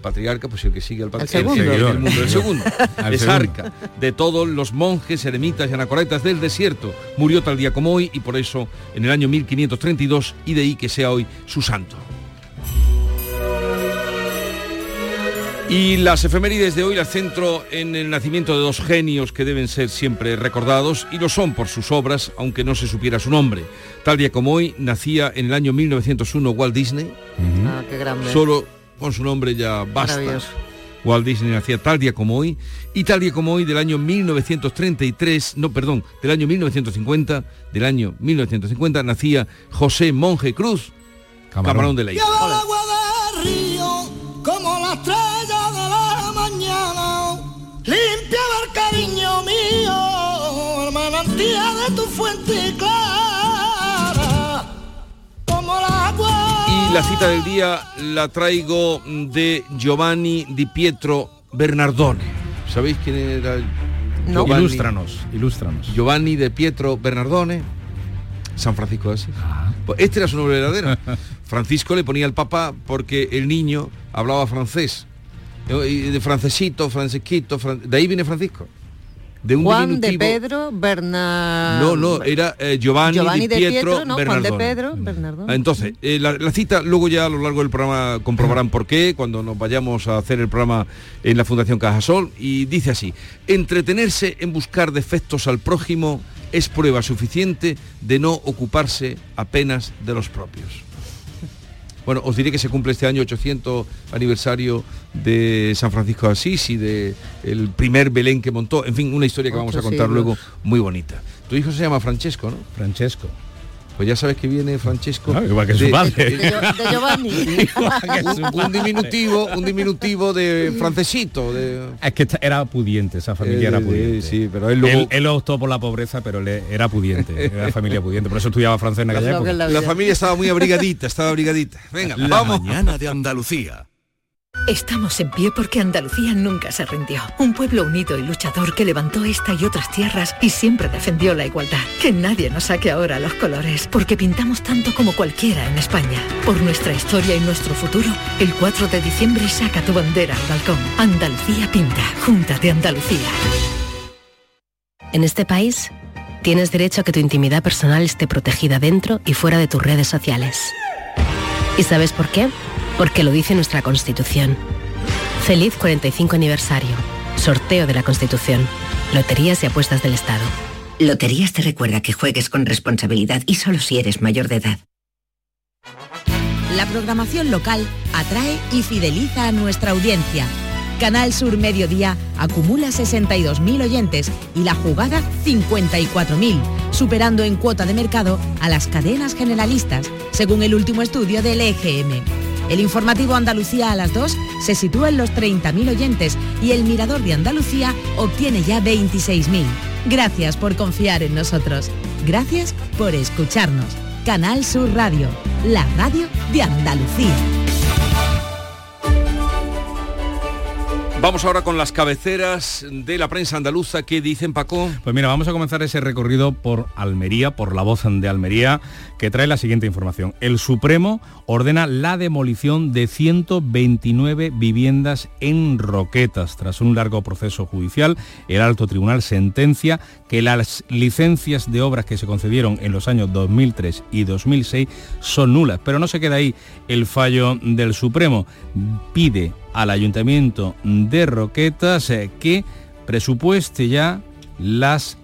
S1: patriarca, pues el que sigue al patriarca.
S17: El segundo.
S1: El, mundo, el segundo. es arca de todos los monjes, eremitas y anacoretas del desierto. Murió tal día como hoy y por eso en el año 1532 y de ahí que sea hoy su santo. Y las efemérides de hoy las centro en el nacimiento de dos genios que deben ser siempre recordados y lo son por sus obras, aunque no se supiera su nombre. Tal día como hoy nacía en el año 1901 Walt Disney.
S17: Ah, qué grande.
S1: Solo con su nombre ya basta. Walt Disney nacía tal día como hoy y tal día como hoy del año 1933, no, perdón, del año 1950, del año 1950 nacía José Monje Cruz, camarón, de la isla.
S25: Lleva el agua del río como la estrella de la mañana. Limpia el cariño mío, el manantial de tu fuente clara. Como
S1: la cita del día la traigo de Giovanni Di Pietro Bernardone. ¿Sabéis quién era? el
S6: No.
S1: Giovanni?
S6: Ilústranos, ilústranos.
S1: Giovanni de Pietro Bernardone, San Francisco de Asís. Pues este era su nombre verdadero. Francisco le ponía al Papa porque el niño hablaba francés. De francesito, francesquito, fran- de ahí viene Francisco. De un
S17: Juan de Pedro Bernard.
S1: No, no, era eh, Giovanni,
S17: de
S1: Pietro,
S17: Pietro, no, Juan de. Pedro Bernardone.
S1: Entonces, eh, la, la cita luego ya a lo largo del programa comprobarán por qué, cuando nos vayamos a hacer el programa en la Fundación Cajasol, y dice así, entretenerse en buscar defectos al prójimo es prueba suficiente de no ocuparse apenas de los propios. Bueno, os diré que se cumple este año 800 aniversario de San Francisco de Asís y de el primer Belén que montó. En fin, una historia que vamos a contar luego muy bonita. Tu hijo se llama Francesco, ¿no?
S6: Francesco.
S1: Pues ya sabes que viene Francesco.
S6: Ah, igual que su padre.
S17: De, Gio- de Giovanni.
S1: un, un diminutivo, un diminutivo de francesito. De...
S6: Es que era pudiente, esa familia
S1: Eh,
S6: era
S1: eh,
S6: pudiente.
S1: sí, pero él luego-
S6: él, optó por la pobreza, pero él era pudiente, era familia pudiente. Por eso estudiaba francés en aquella época.
S1: La familia estaba muy abrigadita, estaba abrigadita. Venga,
S21: La
S1: vamos.
S21: mañana de Andalucía.
S2: Estamos en pie porque Andalucía nunca se rindió. Un pueblo unido y luchador que levantó esta y otras tierras y siempre defendió la igualdad. Que nadie nos saque ahora los colores, porque pintamos tanto como cualquiera en España. Por nuestra historia y nuestro futuro, el 4 de diciembre saca tu bandera al balcón. Andalucía pinta, Junta de Andalucía.
S26: En este país, tienes derecho a que tu intimidad personal esté protegida dentro y fuera de tus redes sociales. ¿Y sabes por qué? Porque lo dice nuestra Constitución. Feliz 45 aniversario. Sorteo de la Constitución. Loterías y apuestas del Estado.
S27: Loterías te recuerda que juegues con responsabilidad y solo si eres mayor de edad.
S28: La programación local atrae y fideliza a nuestra audiencia. Canal Sur Mediodía acumula 62.000 oyentes y la jugada 54.000, superando en cuota de mercado a las cadenas generalistas, según el último estudio del EGM. El informativo Andalucía a las 2 se sitúa en los 30.000 oyentes y el Mirador de Andalucía obtiene ya 26.000. Gracias por confiar en nosotros. Gracias por escucharnos. Canal Sur Radio, la radio de Andalucía.
S1: Vamos ahora con las cabeceras de la prensa andaluza. ¿Qué dicen, Paco?
S6: Pues mira, vamos a comenzar ese recorrido por Almería, por la voz de Almería, que trae la siguiente información. El Supremo ordena la demolición de 129 viviendas en Roquetas. Tras un largo proceso judicial, el alto tribunal sentencia que las licencias de obras que se concedieron en los años 2003 y 2006 son nulas. Pero no se queda ahí el fallo del Supremo. Pide al Ayuntamiento de Roquetas eh, que presupueste ya las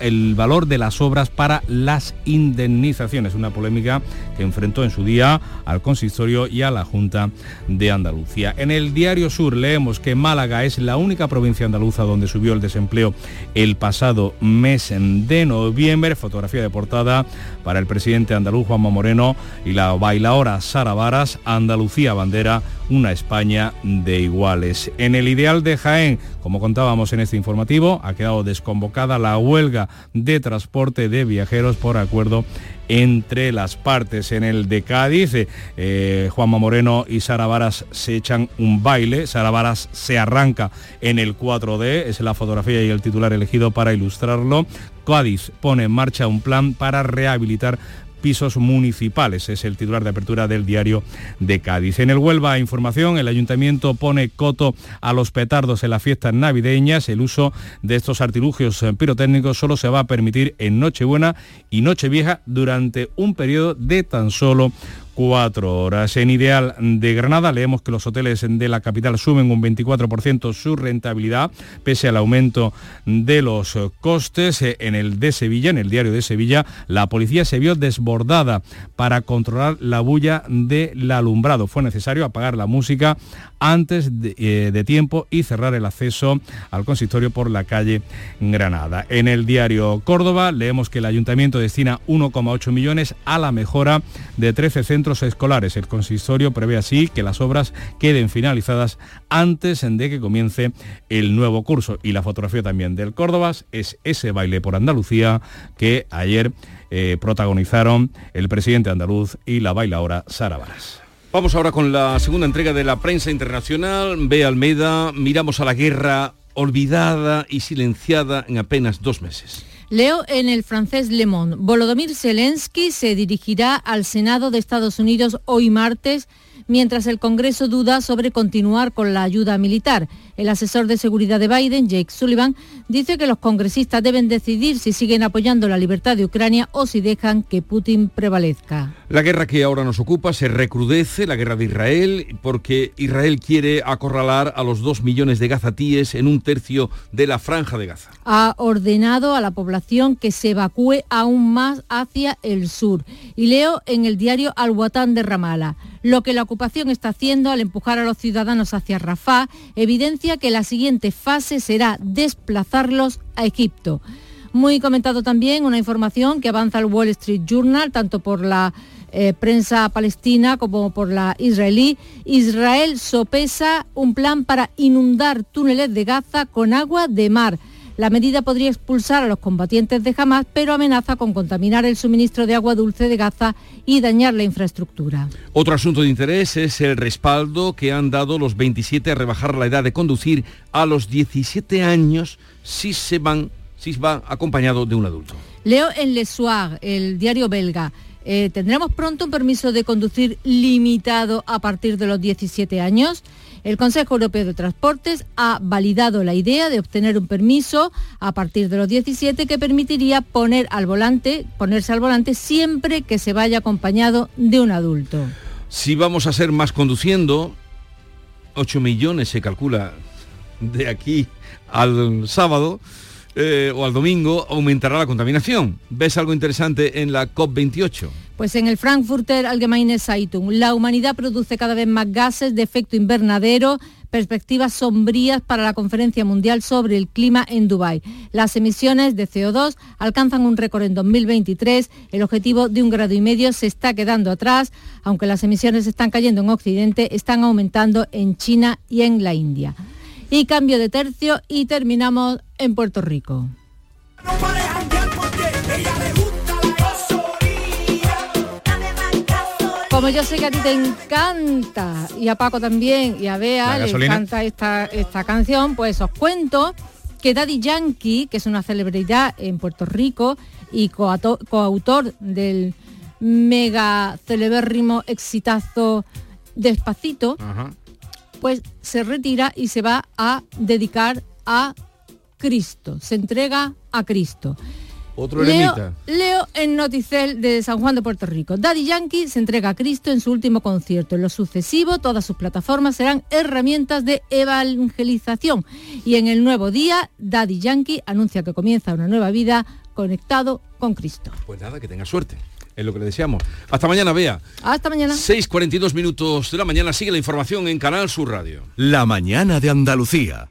S6: el valor de las obras para las indemnizaciones, una polémica enfrentó en su día al consistorio y a la Junta de Andalucía. En el Diario Sur leemos que Málaga es la única provincia andaluza donde subió el desempleo el pasado mes de noviembre, fotografía de portada para el presidente andaluz Juanma Moreno y la bailaora Sara Varas, Andalucía bandera, una España de iguales. En el ideal de Jaén, como contábamos en este informativo, ha quedado desconvocada la huelga de transporte de viajeros por acuerdo entre las partes. En el de Cádiz, eh, Juanma Moreno y Sara Varas se echan un baile. Sara Varas se arranca en el 4D, es la fotografía y el titular elegido para ilustrarlo. Cádiz pone en marcha un plan para rehabilitar pisos municipales. Es el titular de apertura del diario de Cádiz. En el Huelva Información, el ayuntamiento pone coto a los petardos en las fiestas navideñas. El uso de estos artilugios eh, pirotécnicos solo se va a permitir en Nochebuena y Nochevieja durante un periodo de tan solo cuatro horas. En Ideal de Granada leemos que los hoteles de la capital suben un 24% su rentabilidad pese al aumento de los costes. En el de Sevilla, en el diario de Sevilla, la policía se vio desbordada para controlar la bulla del alumbrado. Fue necesario apagar la música antes de, eh, de, tiempo y cerrar el acceso al consistorio por la calle Granada. En el diario Córdoba leemos que el ayuntamiento destina 1,8 millones a la mejora de 13 centros escolares. El consistorio prevé así que las obras queden finalizadas antes de que comience el nuevo curso. Y la fotografía también del Córdoba es ese baile por Andalucía que ayer eh, protagonizaron el presidente andaluz y la bailaora Sara Varas.
S1: Vamos ahora con la segunda entrega de la prensa internacional. Ve Almeida, miramos a la guerra olvidada y silenciada en apenas dos meses.
S10: Leo en el francés Le Monde. Volodymyr Zelensky se dirigirá al Senado de Estados Unidos hoy martes mientras el Congreso duda sobre continuar con la ayuda militar. El asesor de seguridad de Biden, Jake Sullivan, dice que los congresistas deben decidir si siguen apoyando la libertad de Ucrania o si dejan que Putin prevalezca.
S1: La guerra que ahora nos ocupa se recrudece, la guerra de Israel, porque Israel quiere acorralar a los dos millones de gazatíes en un tercio de la franja de Gaza.
S10: Ha ordenado a la población que se evacúe aún más hacia el sur. Y leo en el diario Al-Watan de Ramallah. Lo que la ocupación está haciendo al empujar a los ciudadanos hacia Rafah evidencia que la siguiente fase será desplazarlos a Egipto. Muy comentado también una información que avanza el Wall Street Journal, tanto por la eh, prensa palestina como por la israelí. Israel sopesa un plan para inundar túneles de Gaza con agua de mar. La medida podría expulsar a los combatientes de Hamas, pero amenaza con contaminar el suministro de agua dulce de Gaza y dañar la infraestructura.
S1: Otro asunto de interés es el respaldo que han dado los 27 a rebajar la edad de conducir a los 17 años si se van si va acompañado de un adulto.
S10: Leo en Le Soir, el diario belga. Eh, ¿Tendremos pronto un permiso de conducir limitado a partir de los 17 años? El Consejo Europeo de Transportes ha validado la idea de obtener un permiso a partir de los 17 que permitiría poner al volante, ponerse al volante siempre que se vaya acompañado de un adulto.
S1: Si vamos a ser más conduciendo, 8 millones se calcula de aquí al sábado, eh, o al domingo aumentará la contaminación. ¿Ves algo interesante en la COP28?
S10: Pues en el Frankfurter Allgemeine Zeitung, la humanidad produce cada vez más gases de efecto invernadero, perspectivas sombrías para la conferencia mundial sobre el clima en Dubái. Las emisiones de CO2 alcanzan un récord en 2023. El objetivo de un grado y medio se está quedando atrás, aunque las emisiones están cayendo en Occidente, están aumentando en China y en la India. Y cambio de tercio y terminamos en Puerto Rico. Como yo sé que a ti te encanta, y a Paco también, y a Bea le encanta esta, esta canción, pues os cuento que Daddy Yankee, que es una celebridad en Puerto Rico y coautor del mega celebérrimo exitazo Despacito, pues se retira y se va a dedicar a Cristo, se entrega a Cristo.
S1: Otro
S10: Leo, Leo en Noticel de San Juan de Puerto Rico. Daddy Yankee se entrega a Cristo en su último concierto. En lo sucesivo, todas sus plataformas serán herramientas de evangelización. Y en el nuevo día, Daddy Yankee anuncia que comienza una nueva vida conectado con Cristo.
S1: Pues nada, que tenga suerte. Es lo que le deseamos. Hasta mañana, Bea.
S10: Hasta mañana.
S1: 6.42 minutos de la mañana. Sigue la información en Canal Sur Radio.
S21: La mañana de Andalucía.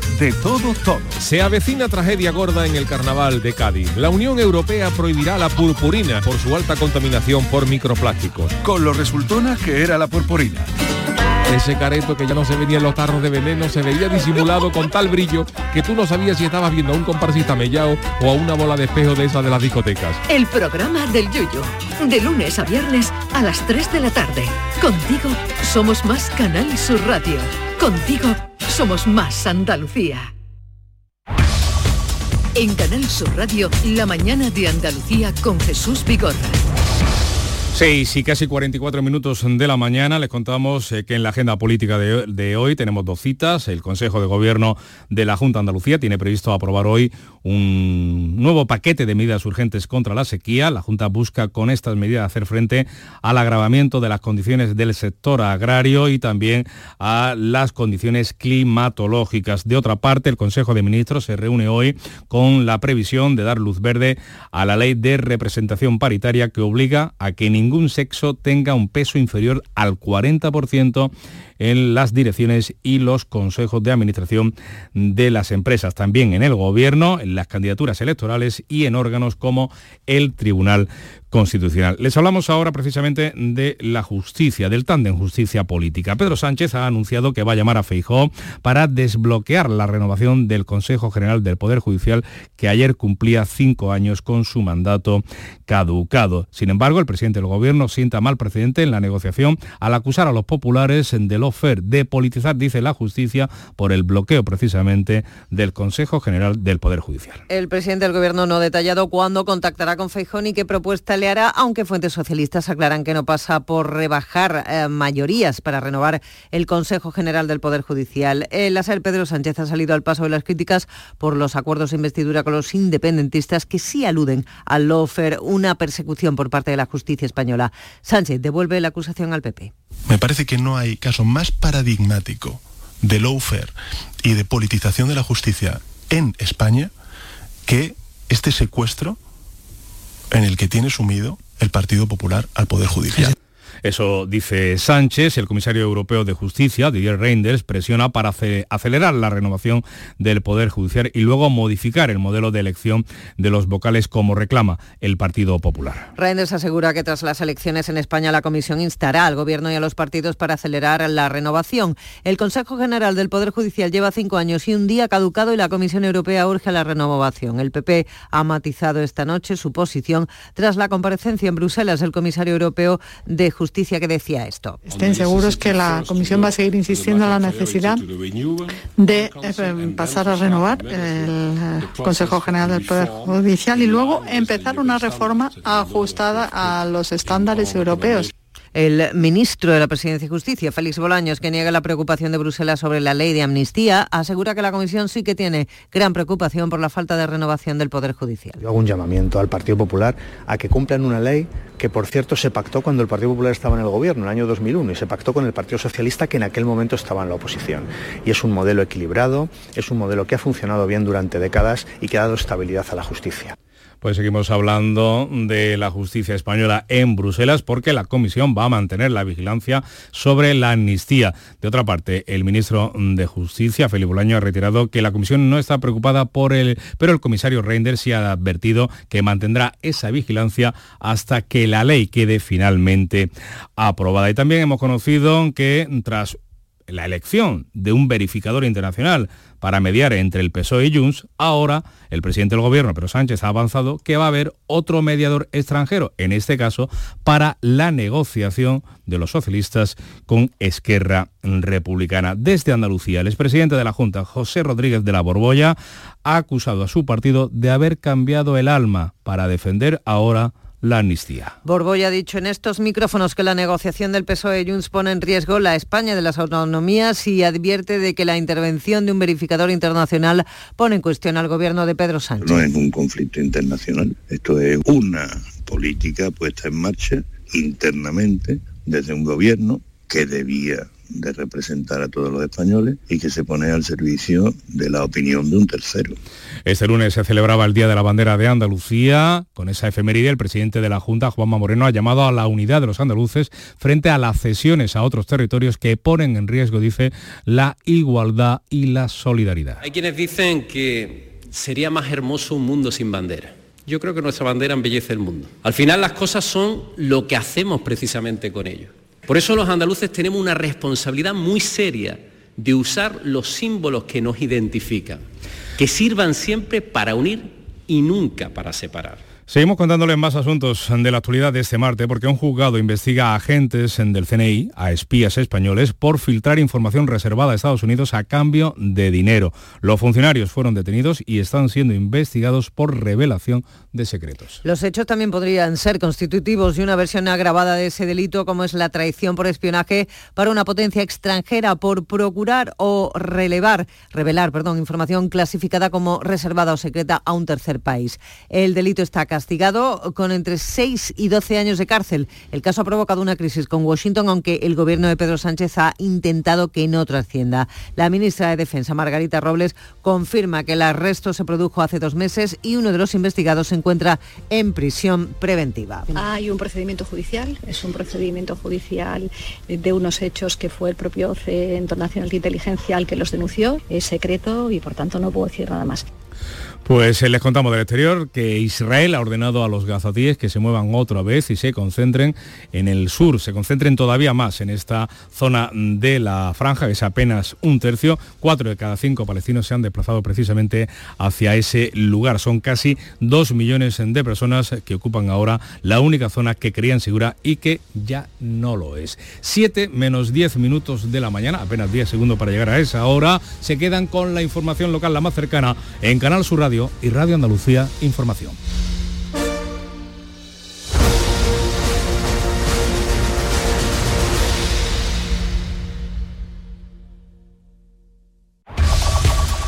S29: De todo, todo.
S30: Se avecina tragedia gorda en el carnaval de Cádiz. La Unión Europea prohibirá la purpurina por su alta contaminación por microplásticos.
S29: Con lo resultona que era la purpurina.
S30: Ese careto que ya no se veía en los tarros de veneno se veía disimulado con tal brillo que tú no sabías si estabas viendo a un comparsista mellao o a una bola de espejo de esas de las discotecas.
S2: El programa del Yuyo. De lunes a viernes a las 3 de la tarde. Contigo somos más Canal Sur Radio. Contigo somos más Andalucía. En Canal Sur Radio, la mañana de Andalucía con Jesús Vigorra.
S6: 6 y casi 44 minutos de la mañana les contamos eh, que en la agenda política de, hoy tenemos dos citas. El Consejo de Gobierno de la Junta de Andalucía tiene previsto aprobar hoy un nuevo paquete de medidas urgentes contra la sequía. La Junta busca con estas medidas hacer frente al agravamiento de las condiciones del sector agrario y también a las condiciones climatológicas. De otra parte, el Consejo de Ministros se reúne hoy con la previsión de dar luz verde a la ley de representación paritaria que obliga a que ningún ningún sexo tenga un peso inferior al 40% en las direcciones y los consejos de administración de las empresas, también en el gobierno, en las candidaturas electorales y en órganos como el Tribunal Constitucional. Les hablamos ahora precisamente de la justicia, del tándem justicia política. Pedro Sánchez ha anunciado que va a llamar a Feijó para desbloquear la renovación del Consejo General del Poder Judicial que ayer cumplía cinco años con su mandato caducado. Sin embargo, el presidente del Gobierno sienta mal precedente en la negociación al acusar a los populares de de politizar, dice la justicia, por el bloqueo precisamente del Consejo General del Poder Judicial.
S17: El presidente del Gobierno no ha detallado cuándo contactará con Feijó ni qué propuesta le hará, aunque fuentes socialistas aclaran que no pasa por rebajar eh, mayorías para renovar el Consejo General del Poder Judicial. El ASER Pedro Sánchez ha salido al paso de las críticas por los acuerdos de investidura con los independentistas que sí aluden al lofer, una persecución por parte de la justicia española. Sánchez devuelve la acusación al PP.
S31: Me parece que no hay caso más paradigmático de lawfare y de politización de la justicia en España que este secuestro en el que tiene sumido el Partido Popular al Poder Judicial.
S6: Eso dice Sánchez, el comisario europeo de justicia, Didier Reinders, presiona para acelerar la renovación del Poder Judicial y luego modificar el modelo de elección de los vocales como reclama el Partido Popular.
S17: Reinders asegura que tras las elecciones en España la Comisión instará al Gobierno y a los partidos para acelerar la renovación. El Consejo General del Poder Judicial lleva cinco años y un día caducado y la Comisión Europea urge a la renovación. El PP ha matizado esta noche su posición tras la comparecencia en Bruselas del comisario europeo de Justicia
S32: Estén seguros que la Comisión va a seguir insistiendo en la necesidad de eh, pasar a renovar el eh, Consejo General del Poder Judicial y luego empezar una reforma ajustada a los estándares europeos.
S17: El ministro de la Presidencia y Justicia, Félix Bolaños, que niega la preocupación de Bruselas sobre la ley de amnistía, asegura que la Comisión sí que tiene gran preocupación por la falta de renovación del Poder Judicial.
S33: Yo hago un llamamiento al Partido Popular a que cumplan una ley que, por cierto, se pactó cuando el Partido Popular estaba en el gobierno, en el año 2001, y se pactó con el Partido Socialista, que en aquel momento estaba en la oposición. Y es un modelo equilibrado, es un modelo que ha funcionado bien durante décadas y que ha dado estabilidad a la justicia.
S6: Pues seguimos hablando de la justicia española en Bruselas porque la Comisión va a mantener la vigilancia sobre la amnistía. De otra parte, el ministro de Justicia, Felipe Bolaño, ha retirado que la Comisión no está preocupada por el... pero el comisario Reinders sí ha advertido que mantendrá esa vigilancia hasta que la ley quede finalmente aprobada. Y también hemos conocido que tras la elección de un verificador internacional para mediar entre el PSOE y Junts, ahora el presidente del gobierno, Pedro Sánchez, ha avanzado que va a haber otro mediador extranjero, en este caso para la negociación de los socialistas con Esquerra Republicana. Desde Andalucía, el expresidente de la Junta, José Rodríguez de la Borbolla, ha acusado a su partido de haber cambiado el alma para defender ahora la amnistía.
S17: Borbolla ha dicho en estos micrófonos que la negociación del PSOE Junts pone en riesgo la España de las autonomías y advierte de que la intervención de un verificador internacional pone en cuestión al gobierno de Pedro Sánchez.
S34: No es un conflicto internacional, esto es una política puesta en marcha internamente desde un gobierno que debía de representar a todos los españoles y que se pone al servicio de la opinión de un tercero.
S6: Este lunes se celebraba el Día de la Bandera de Andalucía. Con esa efeméride, el presidente de la Junta, Juanma Moreno, ha llamado a la unidad de los andaluces frente a las cesiones a otros territorios que ponen en riesgo, dice, la igualdad y la solidaridad.
S35: Hay quienes dicen que sería más hermoso un mundo sin bandera. Yo creo que nuestra bandera embellece el mundo. Al final las cosas son lo que hacemos precisamente con ellos Por eso los andaluces tenemos una responsabilidad muy seria de usar los símbolos que nos identifican, que sirvan siempre para unir y nunca para separar.
S6: Seguimos contándoles más asuntos de la actualidad de este martes porque un juzgado investiga a agentes del CNI, a espías españoles, por filtrar información reservada a Estados Unidos a cambio de dinero. Los funcionarios fueron detenidos y están siendo investigados por revelación de secretos.
S17: Los hechos también podrían ser constitutivos de una versión agravada de ese delito como es la traición por espionaje para una potencia extranjera por procurar o relevar, revelar, perdón, información clasificada como reservada o secreta a un tercer país. El delito está castigado con entre 6 y 12 años de cárcel. El caso ha provocado una crisis con Washington, aunque el gobierno de Pedro Sánchez ha intentado que no trascienda. La ministra de Defensa, Margarita Robles, confirma que el arresto se produjo hace dos meses y uno de los investigados se encuentra en prisión preventiva.
S36: Hay un procedimiento judicial, es un procedimiento judicial de unos hechos que fue el propio Centro Nacional de Inteligencia el que los denunció, es secreto y por tanto no puedo decir nada más.
S6: Pues eh, les contamos del exterior que Israel ha ordenado a los gazatíes que se muevan otra vez y se concentren en el sur, se concentren todavía más en esta zona de la franja, que es apenas un tercio. Cuatro de cada cinco palestinos se han desplazado precisamente hacia ese lugar. Son casi dos millones de personas que ocupan ahora la única zona que creían segura y que ya no lo es. Siete menos diez minutos de la mañana, apenas diez segundos para llegar a esa hora, se quedan con la información local la más cercana en Canal Sur y Radio Andalucía Información.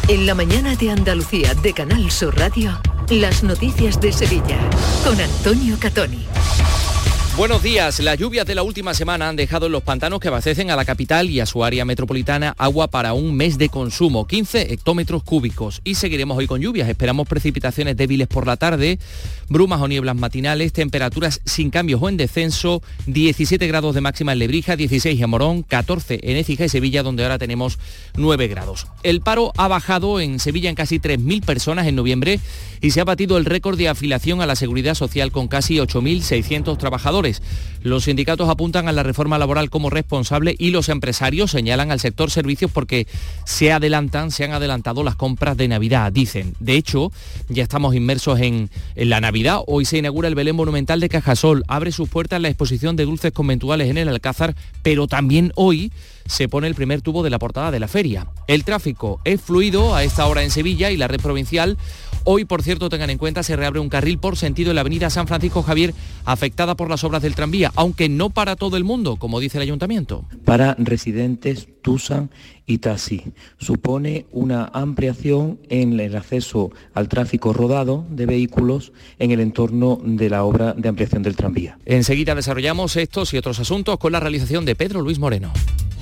S2: En la mañana de Andalucía de Canal Sur Radio, las noticias de Sevilla con Antonio Catoni.
S37: Buenos días. Las lluvias de la última semana han dejado en los pantanos que abastecen a la capital y a su área metropolitana agua para un mes de consumo, 15 hectómetros cúbicos. Y seguiremos hoy con lluvias. Esperamos precipitaciones débiles por la tarde, brumas o nieblas matinales, temperaturas sin cambios o en descenso, 17 grados de máxima en Lebrija, 16 en Morón, 14 en Écija y Sevilla, donde ahora tenemos 9 grados. El paro ha bajado en Sevilla en casi 3.000 personas en noviembre y se ha batido el récord de afiliación a la seguridad social con casi 8.600 trabajadores. Los sindicatos apuntan a la reforma laboral como responsable y los empresarios señalan al sector servicios porque se adelantan, se han adelantado las compras de Navidad, dicen. De hecho, ya estamos inmersos en, en la Navidad. Hoy se inaugura el Belén Monumental de Cajasol. Abre sus puertas la exposición de dulces conventuales en el Alcázar, pero también hoy se pone el primer tubo de la portada de la feria. El tráfico es fluido a esta hora en Sevilla y la red provincial. Hoy, por cierto, tengan en cuenta, se reabre un carril por sentido en la avenida San Francisco Javier, afectada por las obras del tranvía, aunque no para todo el mundo, como dice el ayuntamiento.
S38: Para residentes Tusan y Tasi. Supone una ampliación en el acceso al tráfico rodado de vehículos en el entorno de la obra de ampliación del tranvía.
S37: Enseguida desarrollamos estos y otros asuntos con la realización de Pedro Luis Moreno.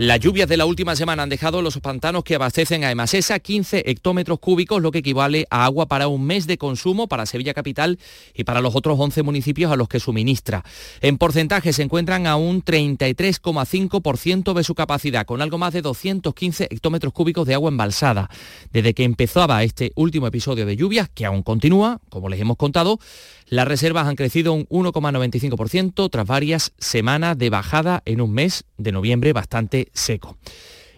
S37: Las lluvias de la última semana han dejado los pantanos que abastecen a Emasesa 15 hectómetros cúbicos, lo que equivale a agua para un mes de consumo para Sevilla Capital y para los otros 11 municipios a los que suministra. En porcentaje se encuentran a un 33,5% de su capacidad, con algo más de 215 hectómetros cúbicos de agua embalsada. Desde que empezaba este último episodio de lluvias, que aún continúa, como les hemos contado, las reservas han crecido un 1,95% tras varias semanas de bajada en un mes de noviembre bastante seco.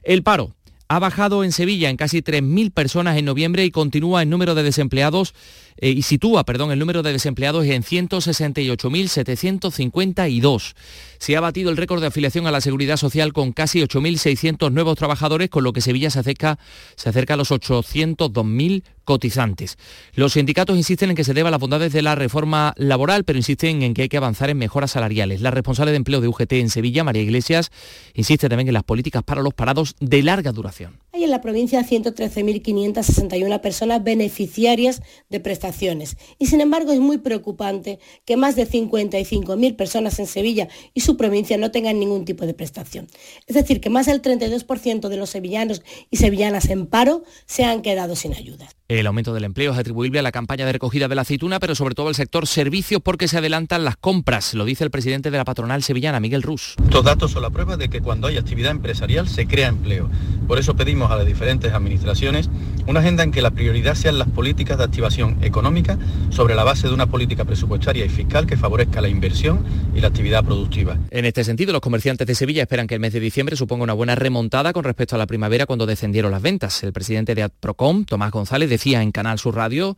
S37: El paro ha bajado en Sevilla en casi 3.000 personas en noviembre y continúa el número de desempleados eh, y sitúa, perdón, el número de desempleados en 168.752. Se ha batido el récord de afiliación a la Seguridad Social con casi 8.600 nuevos trabajadores, con lo que Sevilla se acerca, se acerca a los 802.000 cotizantes. Los sindicatos insisten en que se deba a las bondades de la reforma laboral, pero insisten en que hay que avanzar en mejoras salariales. La responsable de empleo de UGT en Sevilla, María Iglesias, insiste también en las políticas para los parados de larga duración.
S39: Hay en la provincia 113.561 personas beneficiarias de prestaciones y sin embargo es muy preocupante que más de 55.000 personas en Sevilla y su provincia no tengan ningún tipo de prestación. Es decir, que más del 32% de los sevillanos y sevillanas en paro se han quedado sin ayudas.
S37: El aumento del empleo es atribuible a la campaña de recogida de la aceituna, pero sobre todo al sector servicios porque se adelantan las compras, lo dice el presidente de la patronal sevillana, Miguel Rus.
S40: Estos datos son la prueba de que cuando hay actividad empresarial se crea empleo. Por eso pedimos a las diferentes administraciones una agenda en que la prioridad sean las políticas de activación económica sobre la base de una política presupuestaria y fiscal que favorezca la inversión y la actividad productiva.
S37: En este sentido, los comerciantes de Sevilla esperan que el mes de diciembre suponga una buena remontada con respecto a la primavera cuando descendieron las ventas. El presidente de AdProcom, Tomás González, decía en Canal Sur Radio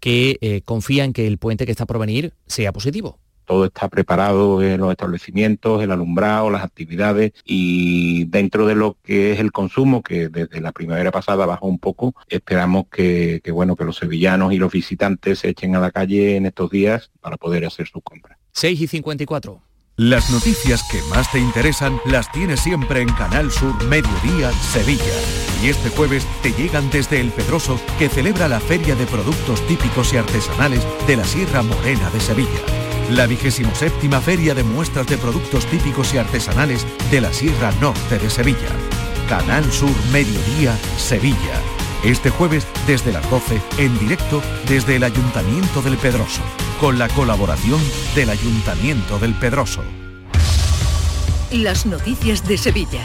S37: que eh, confía en que el puente que está por venir sea positivo
S41: todo está preparado en los establecimientos, el alumbrado, las actividades y dentro de lo que es el consumo, que desde la primavera pasada bajó un poco, esperamos que, que, bueno, que los sevillanos y los visitantes se echen a la calle en estos días para poder hacer sus compras.
S37: 6 y 54.
S29: Las noticias que más te interesan las tienes siempre en Canal Sur Mediodía Sevilla. Y este jueves te llegan desde El Pedroso, que celebra la Feria de Productos Típicos y Artesanales de la Sierra Morena de Sevilla. La vigésimo séptima Feria de Muestras de Productos Típicos y Artesanales de la Sierra Norte de Sevilla. Canal Sur Mediodía Sevilla. Este jueves desde las 12 en directo desde el Ayuntamiento del Pedroso, con la colaboración del Ayuntamiento del Pedroso.
S2: Las noticias de Sevilla.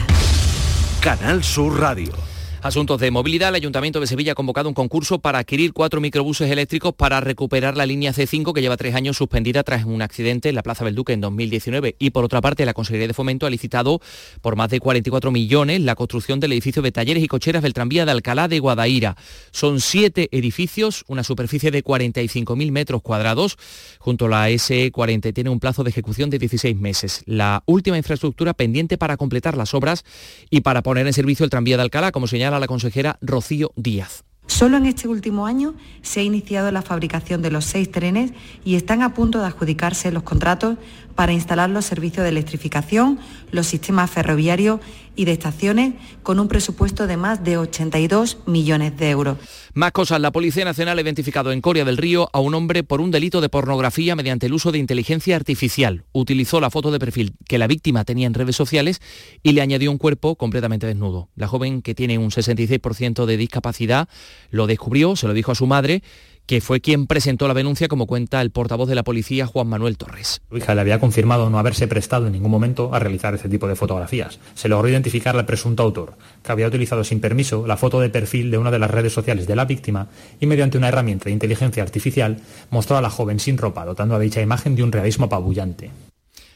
S29: Canal Sur Radio.
S37: Asuntos de movilidad. El Ayuntamiento de Sevilla ha convocado un concurso para adquirir cuatro microbuses eléctricos para recuperar la línea C5 que lleva tres años suspendida tras un accidente en la Plaza del Duque en 2019. Y por otra parte, la Consejería de Fomento ha licitado por más de 44 millones la construcción del edificio de talleres y cocheras del tranvía de Alcalá de Guadaira. Son siete edificios, una superficie de 45.000 metros cuadrados. Junto a la SE40 tiene un plazo de ejecución de 16 meses. La última infraestructura pendiente para completar las obras y para poner en servicio el tranvía de Alcalá, como señala la consejera Rocío Díaz.
S42: Solo en este último año se ha iniciado la fabricación de los seis trenes y están a punto de adjudicarse los contratos para instalar los servicios de electrificación, los sistemas ferroviarios y de estaciones con un presupuesto de más de 82 millones de euros.
S37: Más cosas. La Policía Nacional ha identificado en Coria del Río a un hombre por un delito de pornografía mediante el uso de inteligencia artificial. Utilizó la foto de perfil que la víctima tenía en redes sociales y le añadió un cuerpo completamente desnudo. La joven, que tiene un 66% de discapacidad, lo descubrió, se lo dijo a su madre que fue quien presentó la denuncia, como cuenta el portavoz de la policía, Juan Manuel Torres.
S43: Su hija le había confirmado no haberse prestado en ningún momento a realizar este tipo de fotografías. Se logró identificar al presunto autor, que había utilizado sin permiso la foto de perfil de una de las redes sociales de la víctima y mediante una herramienta de inteligencia artificial mostró a la joven sin ropa, dotando a dicha imagen de un realismo apabullante.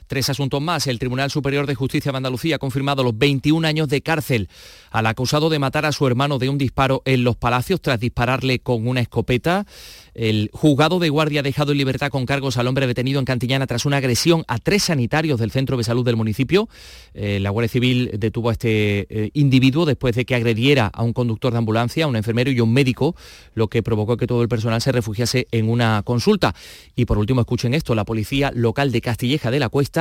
S37: Tres asuntos más. El Tribunal Superior de Justicia de Andalucía ha confirmado los 21 años de cárcel al acusado de matar a su hermano de un disparo en Los Palacios tras dispararle con una escopeta. El juzgado de guardia ha dejado en libertad con cargos al hombre detenido en Cantillana tras una agresión a tres sanitarios del centro de salud del municipio. Eh, la Guardia Civil detuvo a este eh, individuo después de que agrediera a un conductor de ambulancia, a un enfermero y un médico, lo que provocó que todo el personal se refugiase en una consulta. Y por último, escuchen esto, la policía local de Castilleja de la Cuesta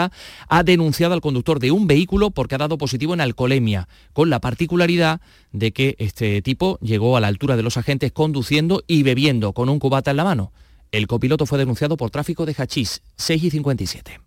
S37: ha denunciado al conductor de un vehículo porque ha dado positivo en alcoholemia, con la particularidad de que este tipo llegó a la altura de los agentes conduciendo y bebiendo con un cubata en la mano. El copiloto fue denunciado por tráfico de hachís, 6 y 57.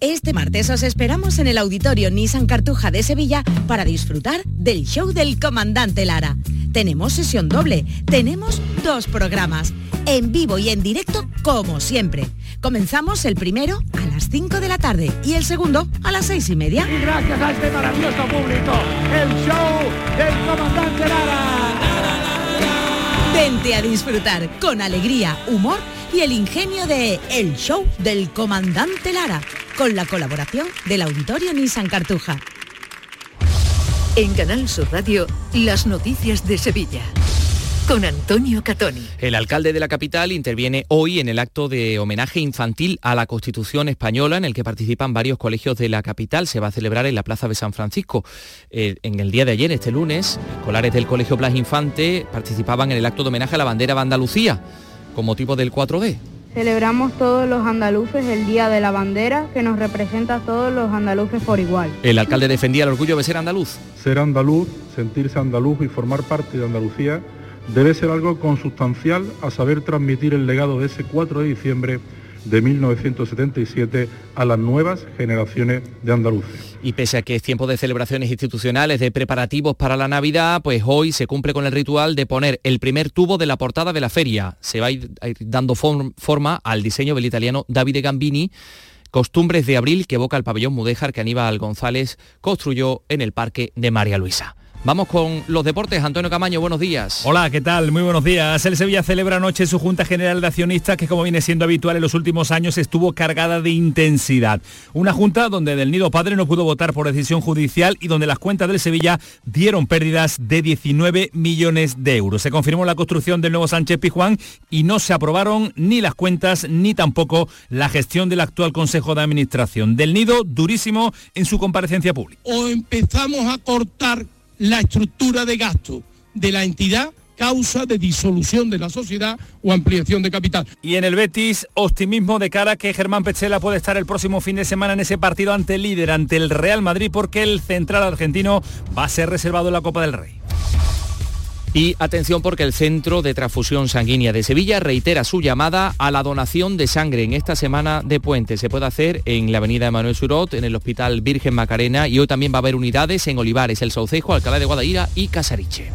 S28: Este martes os esperamos en el Auditorio Nissan Cartuja de Sevilla para disfrutar del show del comandante Lara. Tenemos sesión doble, tenemos dos programas, en vivo y en directo como siempre. Comenzamos el primero a las 5 de la tarde y el segundo a las seis y media.
S44: Y gracias a este maravilloso público, el show del comandante Lara.
S28: Vente a disfrutar con alegría, humor y el ingenio de El Show del Comandante Lara con la colaboración del Auditorio Nissan Cartuja.
S2: En Canal Sur Radio, las noticias de Sevilla con Antonio Catoni.
S37: El alcalde de la capital interviene hoy en el acto de homenaje infantil a la Constitución española en el que participan varios colegios de la capital. Se va a celebrar en la Plaza de San Francisco. Eh, en el día de ayer, este lunes, escolares del Colegio Blas Infante participaban en el acto de homenaje a la bandera de Andalucía con motivo del 4D.
S45: Celebramos todos los andaluces el Día de la Bandera que nos representa a todos los andaluces por igual.
S37: El alcalde defendía el orgullo de ser andaluz.
S46: Ser andaluz, sentirse andaluz y formar parte de Andalucía debe ser algo consustancial a saber transmitir el legado de ese 4 de diciembre de 1977 a las nuevas generaciones de andaluces.
S37: Y pese a que es tiempo de celebraciones institucionales, de preparativos para la Navidad, pues hoy se cumple con el ritual de poner el primer tubo de la portada de la feria. Se va a ir, dando forma al diseño del italiano Davide Gambini, costumbres de abril que evoca el pabellón mudéjar que Aníbal González construyó en el Parque de María Luisa. Vamos con los deportes. Antonio Camaño, buenos días.
S22: Hola, ¿qué tal? Muy buenos días. El Sevilla celebra anoche su Junta General de Accionistas que como viene siendo habitual en los últimos años estuvo cargada de intensidad. Una junta donde Del Nido Padre no pudo votar por decisión judicial y donde las cuentas del Sevilla dieron pérdidas de 19 millones de euros. Se confirmó la construcción del nuevo Sánchez Pijuán y no se aprobaron ni las cuentas ni tampoco la gestión del actual Consejo de Administración. Del Nido durísimo en su comparecencia pública.
S23: O empezamos a cortar la estructura de gasto de la entidad causa de disolución de la sociedad o ampliación de capital.
S22: Y en el Betis, optimismo de cara a que Germán Pechela puede estar el próximo fin de semana en ese partido ante el líder, ante el Real Madrid, porque el central argentino va a ser reservado en la Copa del Rey.
S37: Y atención porque el Centro de Transfusión Sanguínea de Sevilla reitera su llamada a la donación de sangre en esta semana de puente. Se puede hacer en la avenida Manuel Surot, en el Hospital Virgen Macarena y hoy también va a haber unidades en Olivares, El Saucejo, Alcalá de Guadaira y Casariche.